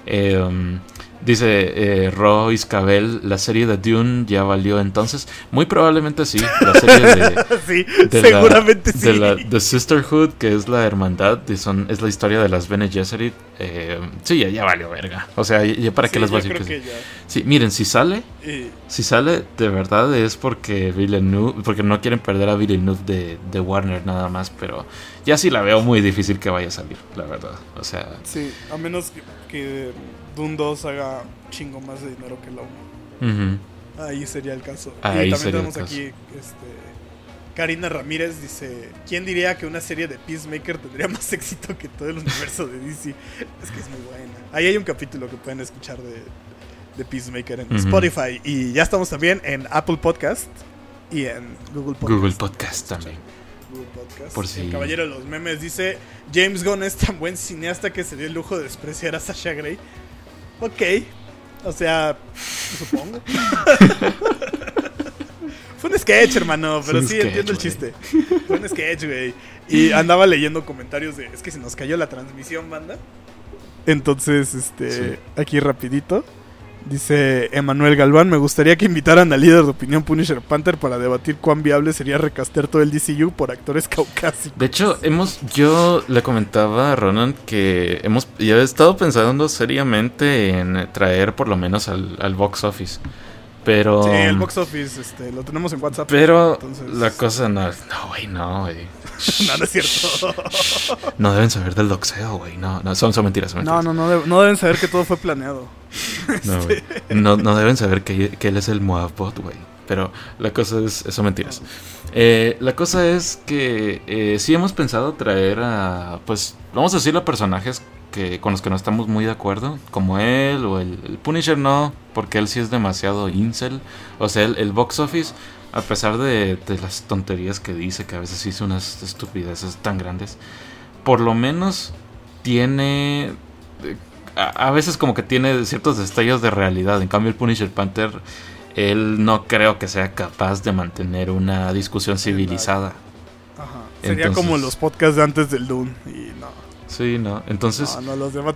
Eh, dice eh, Roy Iscabel, la serie de Dune ya valió entonces. Muy probablemente sí, la serie de, sí, de la- seguramente sí. de la The Sisterhood, que es la hermandad, y son, es la historia de las Bene Gesserit. eh, sí, ya, ya valió verga. O sea, ya, ya para qué Sí, las yo voy a decir que sí. miren, si sale, Y- si sale de verdad es porque Villeneuve, porque no quieren perder a Villeneuve de, de Warner nada más, pero ya sí la veo muy difícil que vaya a salir, la verdad. O sea, sí, a menos que, que Dune 2 haga chingo más de dinero que la 1. ujú, Ahí sería el caso. Ahí y también sería el tenemos aquí este, Karina Ramírez dice, ¿quién diría que una serie de Peacemaker tendría más éxito que todo el universo de DC? Es que es muy buena. Ahí hay un capítulo que pueden escuchar de, de Peacemaker en. Spotify. Y ya estamos también en Apple Podcast y en Google Podcast. Google Podcast también. Google Podcast. Por si- El caballero de los memes dice, James Gunn es tan buen cineasta que se dio el lujo de despreciar a Sasha Grey. Ok. O sea, supongo. Fue un sketch, hermano, pero sí sketch, entiendo el chiste. Fue un sketch, güey. Y andaba leyendo comentarios de, es que se nos cayó la transmisión, banda. Entonces, este, Sí. aquí rapidito. Dice Emanuel Galván, me gustaría que invitaran al líder de opinión Punisher Panther para debatir cuán viable sería recastear todo el DCU por actores caucásicos. De hecho, hemos, yo le comentaba a Ronan que hemos, yo he estado pensando seriamente en traer por lo menos al, al box office. Pero. Sí, el box office este, lo tenemos en WhatsApp. Pero entonces- la cosa no. No, güey, no, güey. no, no es cierto. No deben saber del doxeo, güey. No, no, son, son mentiras, son No, mentiras. no, no, deb- no deben saber que todo fue planeado. No, güey. no, no deben saber que, que él es el Moabbot, güey. Pero la cosa es, son mentiras. Eh, la cosa es que eh, sí hemos pensado traer a, pues, vamos a decirlo a personajes que, con los que no estamos muy de acuerdo, como él o el, el Punisher no, porque él sí es demasiado incel. O sea, el, el box office, a pesar de, de las tonterías que dice, que a veces hizo unas estupideces tan grandes, por lo menos tiene... eh, A, a veces como que tiene ciertos destellos de realidad. En cambio el Punisher Panther, él no creo que sea capaz de mantener una discusión civilizada. Ajá. Sería Entonces- como los podcasts de antes del Dune. Y no. Sí, ¿no? Entonces... No, no, los demás.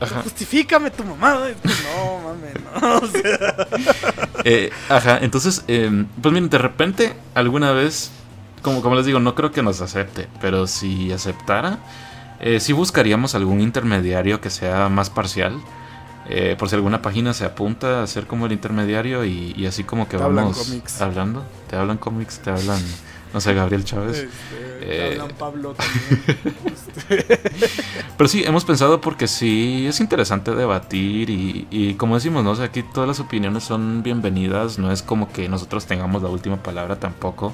Ajá. Justifícame tu mamá. Es que No, mames, no. O sea, Eh, ajá, entonces, eh, pues miren, de repente, alguna vez, como, como les digo, no creo que nos acepte, pero si aceptara, eh, sí buscaríamos algún intermediario que sea más parcial. eh, por si alguna página se apunta a ser como el intermediario y, y así como que Te vamos hablando. Te hablan cómics, te hablan, no sé, Gabriel Chávez. este, Eh. hablan Pablo también. Pero sí, hemos pensado porque sí es interesante debatir y, y como decimos, ¿no? O sea, aquí todas las opiniones son bienvenidas, no es como que nosotros tengamos la última palabra tampoco.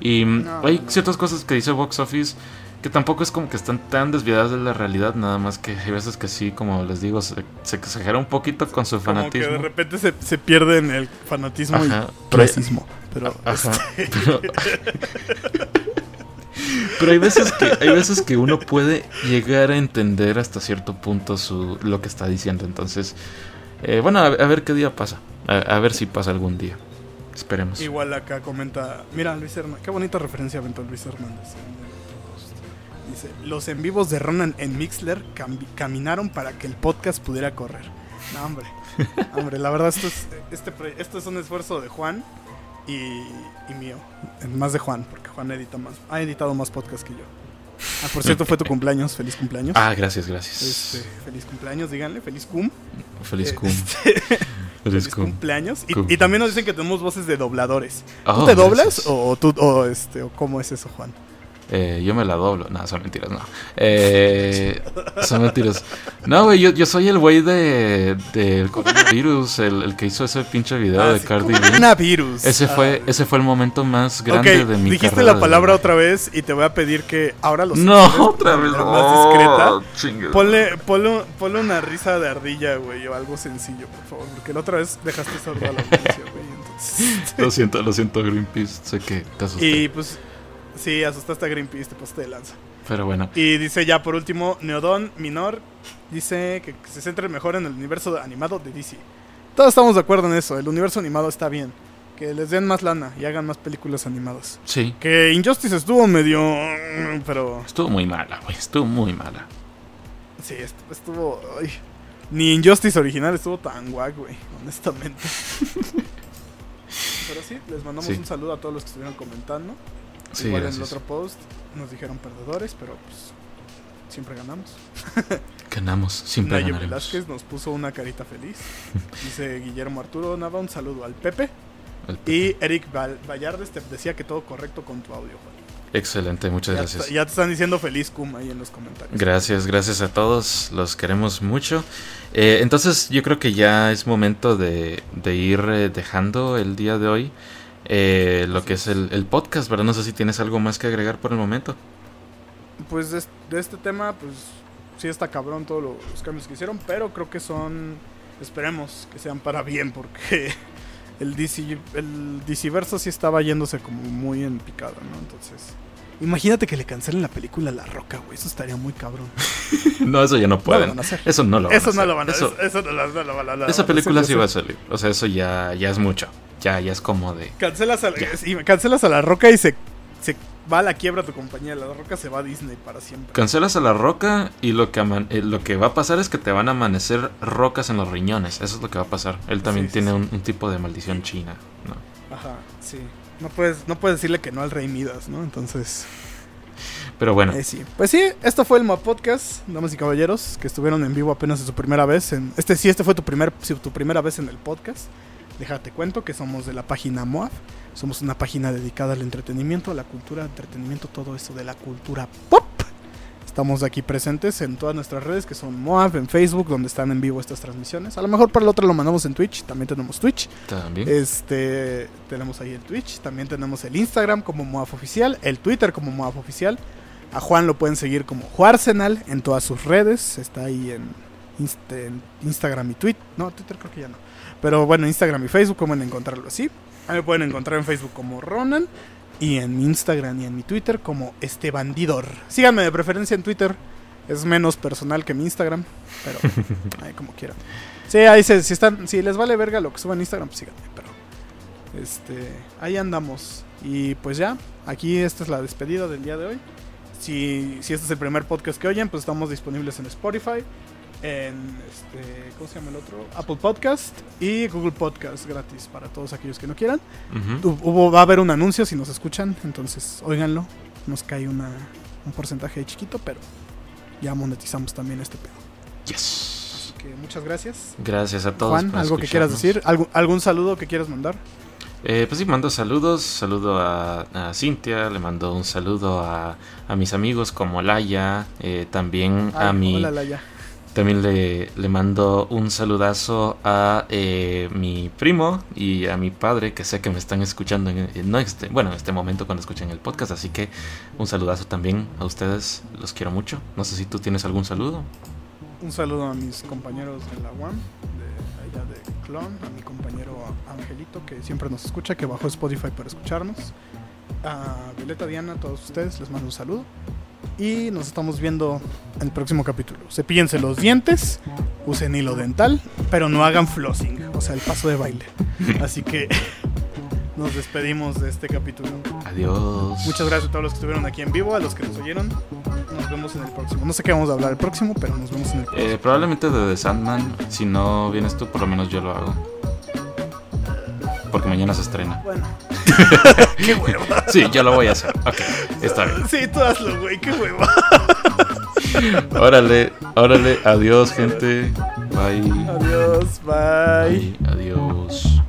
Y No, hay no. ciertas cosas que dice Box Office que tampoco es como que están tan desviadas de la realidad, nada más que hay veces que sí, como les digo, se, se exagera un poquito con su como que de fanatismo. repente se, se pierde en el fanatismo Ajá, y racismo. Pero Ajá. Pero, pero hay veces que hay veces que uno puede llegar a entender hasta cierto punto su lo que está diciendo. Entonces, eh, bueno, a, a ver qué día pasa. A, a ver si pasa algún día. Esperemos. Igual acá comenta, mira Luis Hernández, qué bonita referencia aventó Luis Hernández. Dice, los en vivos de Ronan en Mixler caminaron para que el podcast pudiera correr. No, hombre, hombre, la verdad esto es, este, esto es un esfuerzo de Juan y, y mío. Más de Juan, porque Juan edita más, ha editado más podcasts que yo. Ah, por cierto, fue tu cumpleaños, feliz cumpleaños. Ah, gracias, gracias. Este, feliz cumpleaños, díganle, feliz cum. Feliz cum. este, Feliz feliz cum. cumpleaños. Y, Cum. y también nos dicen que tenemos voces de dobladores. Oh, ¿Tú te doblas o tú o este o cómo es eso, Juan? Eh, yo me la doblo. No, son mentiras, no. Eh, son mentiras. No, güey, yo, yo soy el güey de del coronavirus, el, el que hizo ese pinche video Ah, de sí, Cardi B. Coronavirus. Ese fue, Ah, ese fue el momento más grande de mi dijiste carrera la palabra de- otra vez y te voy a pedir que ahora los No, otra de vez. no, más discreta. Ponle, ponle, ponle una risa de ardilla, güey, o algo sencillo, por favor, porque la otra vez dejaste sordo a la audiencia, güey. Entonces, Lo siento, lo siento, Greenpeace. Sé que te asusté. y pues sí, asustaste a Greenpeace, te pasaste de lanza. Pero bueno. Y dice ya por último, Neodon Minor dice que se centre mejor en el universo animado de DC. Todos estamos de acuerdo en eso, el universo animado está bien. Que les den más lana y hagan más películas animadas. Sí. Que Injustice estuvo medio... Pero... Estuvo muy mala, güey. Estuvo muy mala. Sí, est- estuvo... ay, Ni Injustice original estuvo tan guay, güey, honestamente. Pero sí, les mandamos Sí. un saludo a todos los que estuvieron comentando. Sí, Igual en el otro post nos dijeron perdedores, pero pues siempre ganamos. Ganamos. Siempre Nayo ganaremos. Velázquez nos puso una carita feliz. Dice Guillermo Arturo Nava, un saludo al Pepe. Y Eric Val- Vallardes te decía que todo correcto con tu audio, Juan. Excelente, muchas Ya, gracias. te- ya te están diciendo feliz cum ahí en los comentarios. Gracias, gracias a todos, los queremos mucho. Eh, entonces yo creo que ya es momento de, de ir eh, dejando el día de hoy eh, lo que es el, el podcast, ¿verdad? No sé si tienes algo más que agregar por el momento. Pues de, de este tema, pues sí está cabrón todos lo- los cambios que hicieron, pero creo que son, esperemos que sean para bien, porque el DC, el DC verso sí estaba yéndose como muy en picada, ¿no? Entonces, imagínate que le cancelen la película a La Roca, güey, eso estaría muy cabrón. No, eso ya no No lo pueden. a hacer. Eso no lo van a Eso no hacer. lo van a Eso- eso, no lo, no lo van a no lo Esa a película sí va a salir. O sea, eso ya, ya es mucho. Ya, ya es como de... Cancelas a, la, cancelas a La Roca y se, se va a la quiebra tu compañía. La Roca se va a Disney para siempre. Cancelas a la roca y lo que, eh, lo que va a pasar es que te van a amanecer rocas en los riñones. Eso es lo que va a pasar. Él también Sí, tiene sí. Un, un tipo de maldición china. ¿no? Ajá, sí. No puedes, no puedes decirle que no al Rey Midas, ¿no? Entonces, Pero bueno, eh, sí. Pues sí, esto fue el Podcast, damas y caballeros, que estuvieron en vivo apenas en su primera vez. En, este sí, este fue tu, primer, tu primera vez en el podcast. Déjate cuento que somos de la página MOAF. Somos una página dedicada al entretenimiento, a la cultura, entretenimiento, todo eso de la cultura pop. Estamos aquí presentes en todas nuestras redes que son MOAF, en Facebook, donde están en vivo estas transmisiones. A lo mejor para el otro lo mandamos en Twitch, también tenemos Twitch. También. Este, tenemos ahí el Twitch, también tenemos el Instagram como MOAF Oficial, el Twitter como MOAF Oficial. A Juan lo pueden seguir como Juarsenal en todas sus redes. Está ahí en, en Instagram y Twitter. No, Twitter creo que ya no. Pero bueno, Instagram y Facebook, pueden encontrarlo así. A mí me pueden encontrar en Facebook como Ronan. Y en mi Instagram y en mi Twitter como Este Bandidor. Síganme de preferencia en Twitter. Es menos personal que mi Instagram. Pero ahí como quieran. Sí, ahí se, si, están, si les vale verga lo que suban en Instagram, pues síganme. Pero este, ahí andamos. Y pues ya, aquí esta es la despedida del día de hoy. Si, si este es el primer podcast que oyen, pues estamos disponibles en Spotify, en este, ¿cómo se llama el otro? Apple Podcast y Google Podcast gratis para todos aquellos que no quieran. Hubo, va a haber un anuncio si nos escuchan, entonces óiganlo. Nos cae una, un porcentaje chiquito, pero ya monetizamos también este pedo. Yes. Así que muchas gracias. Gracias a todos. Juan, por algo que quieras decir, ¿Algún, algún saludo que quieras mandar. Eh, pues sí, mando saludos. Saludo a, a Cintia, le mando un saludo a, a mis amigos como Laia, eh, también a mi... Hola, Laya. También le, le mando un saludazo a eh, mi primo y a mi padre, que sé que me están escuchando en, no este, bueno, en este momento cuando escuchen el podcast. Así que un saludazo también a ustedes, los quiero mucho. No sé si tú tienes algún saludo. Un saludo a mis compañeros de la UAM, de allá de Clon, a mi compañero Angelito, que siempre nos escucha, que bajó Spotify para escucharnos. A Violeta Diana, a todos ustedes, les mando un saludo. Y nos estamos viendo en el próximo capítulo. Cepíllense los dientes, usen hilo dental, pero no hagan flossing, o sea, el paso de baile. Así que nos despedimos de este capítulo. Adiós. Muchas gracias a todos los que estuvieron aquí en vivo, a los que nos oyeron. Nos vemos en el próximo. No sé qué vamos a hablar el próximo, pero nos vemos en el próximo. Eh, probablemente de The Sandman. Si no vienes tú, por lo menos yo lo hago porque mañana se estrena. Bueno. qué hueva. Sí, yo lo voy a hacer. Ok, está bien. Sí, tú hazlo, güey, qué hueva. órale, órale, adiós, gente. Bye. Adiós, bye adiós.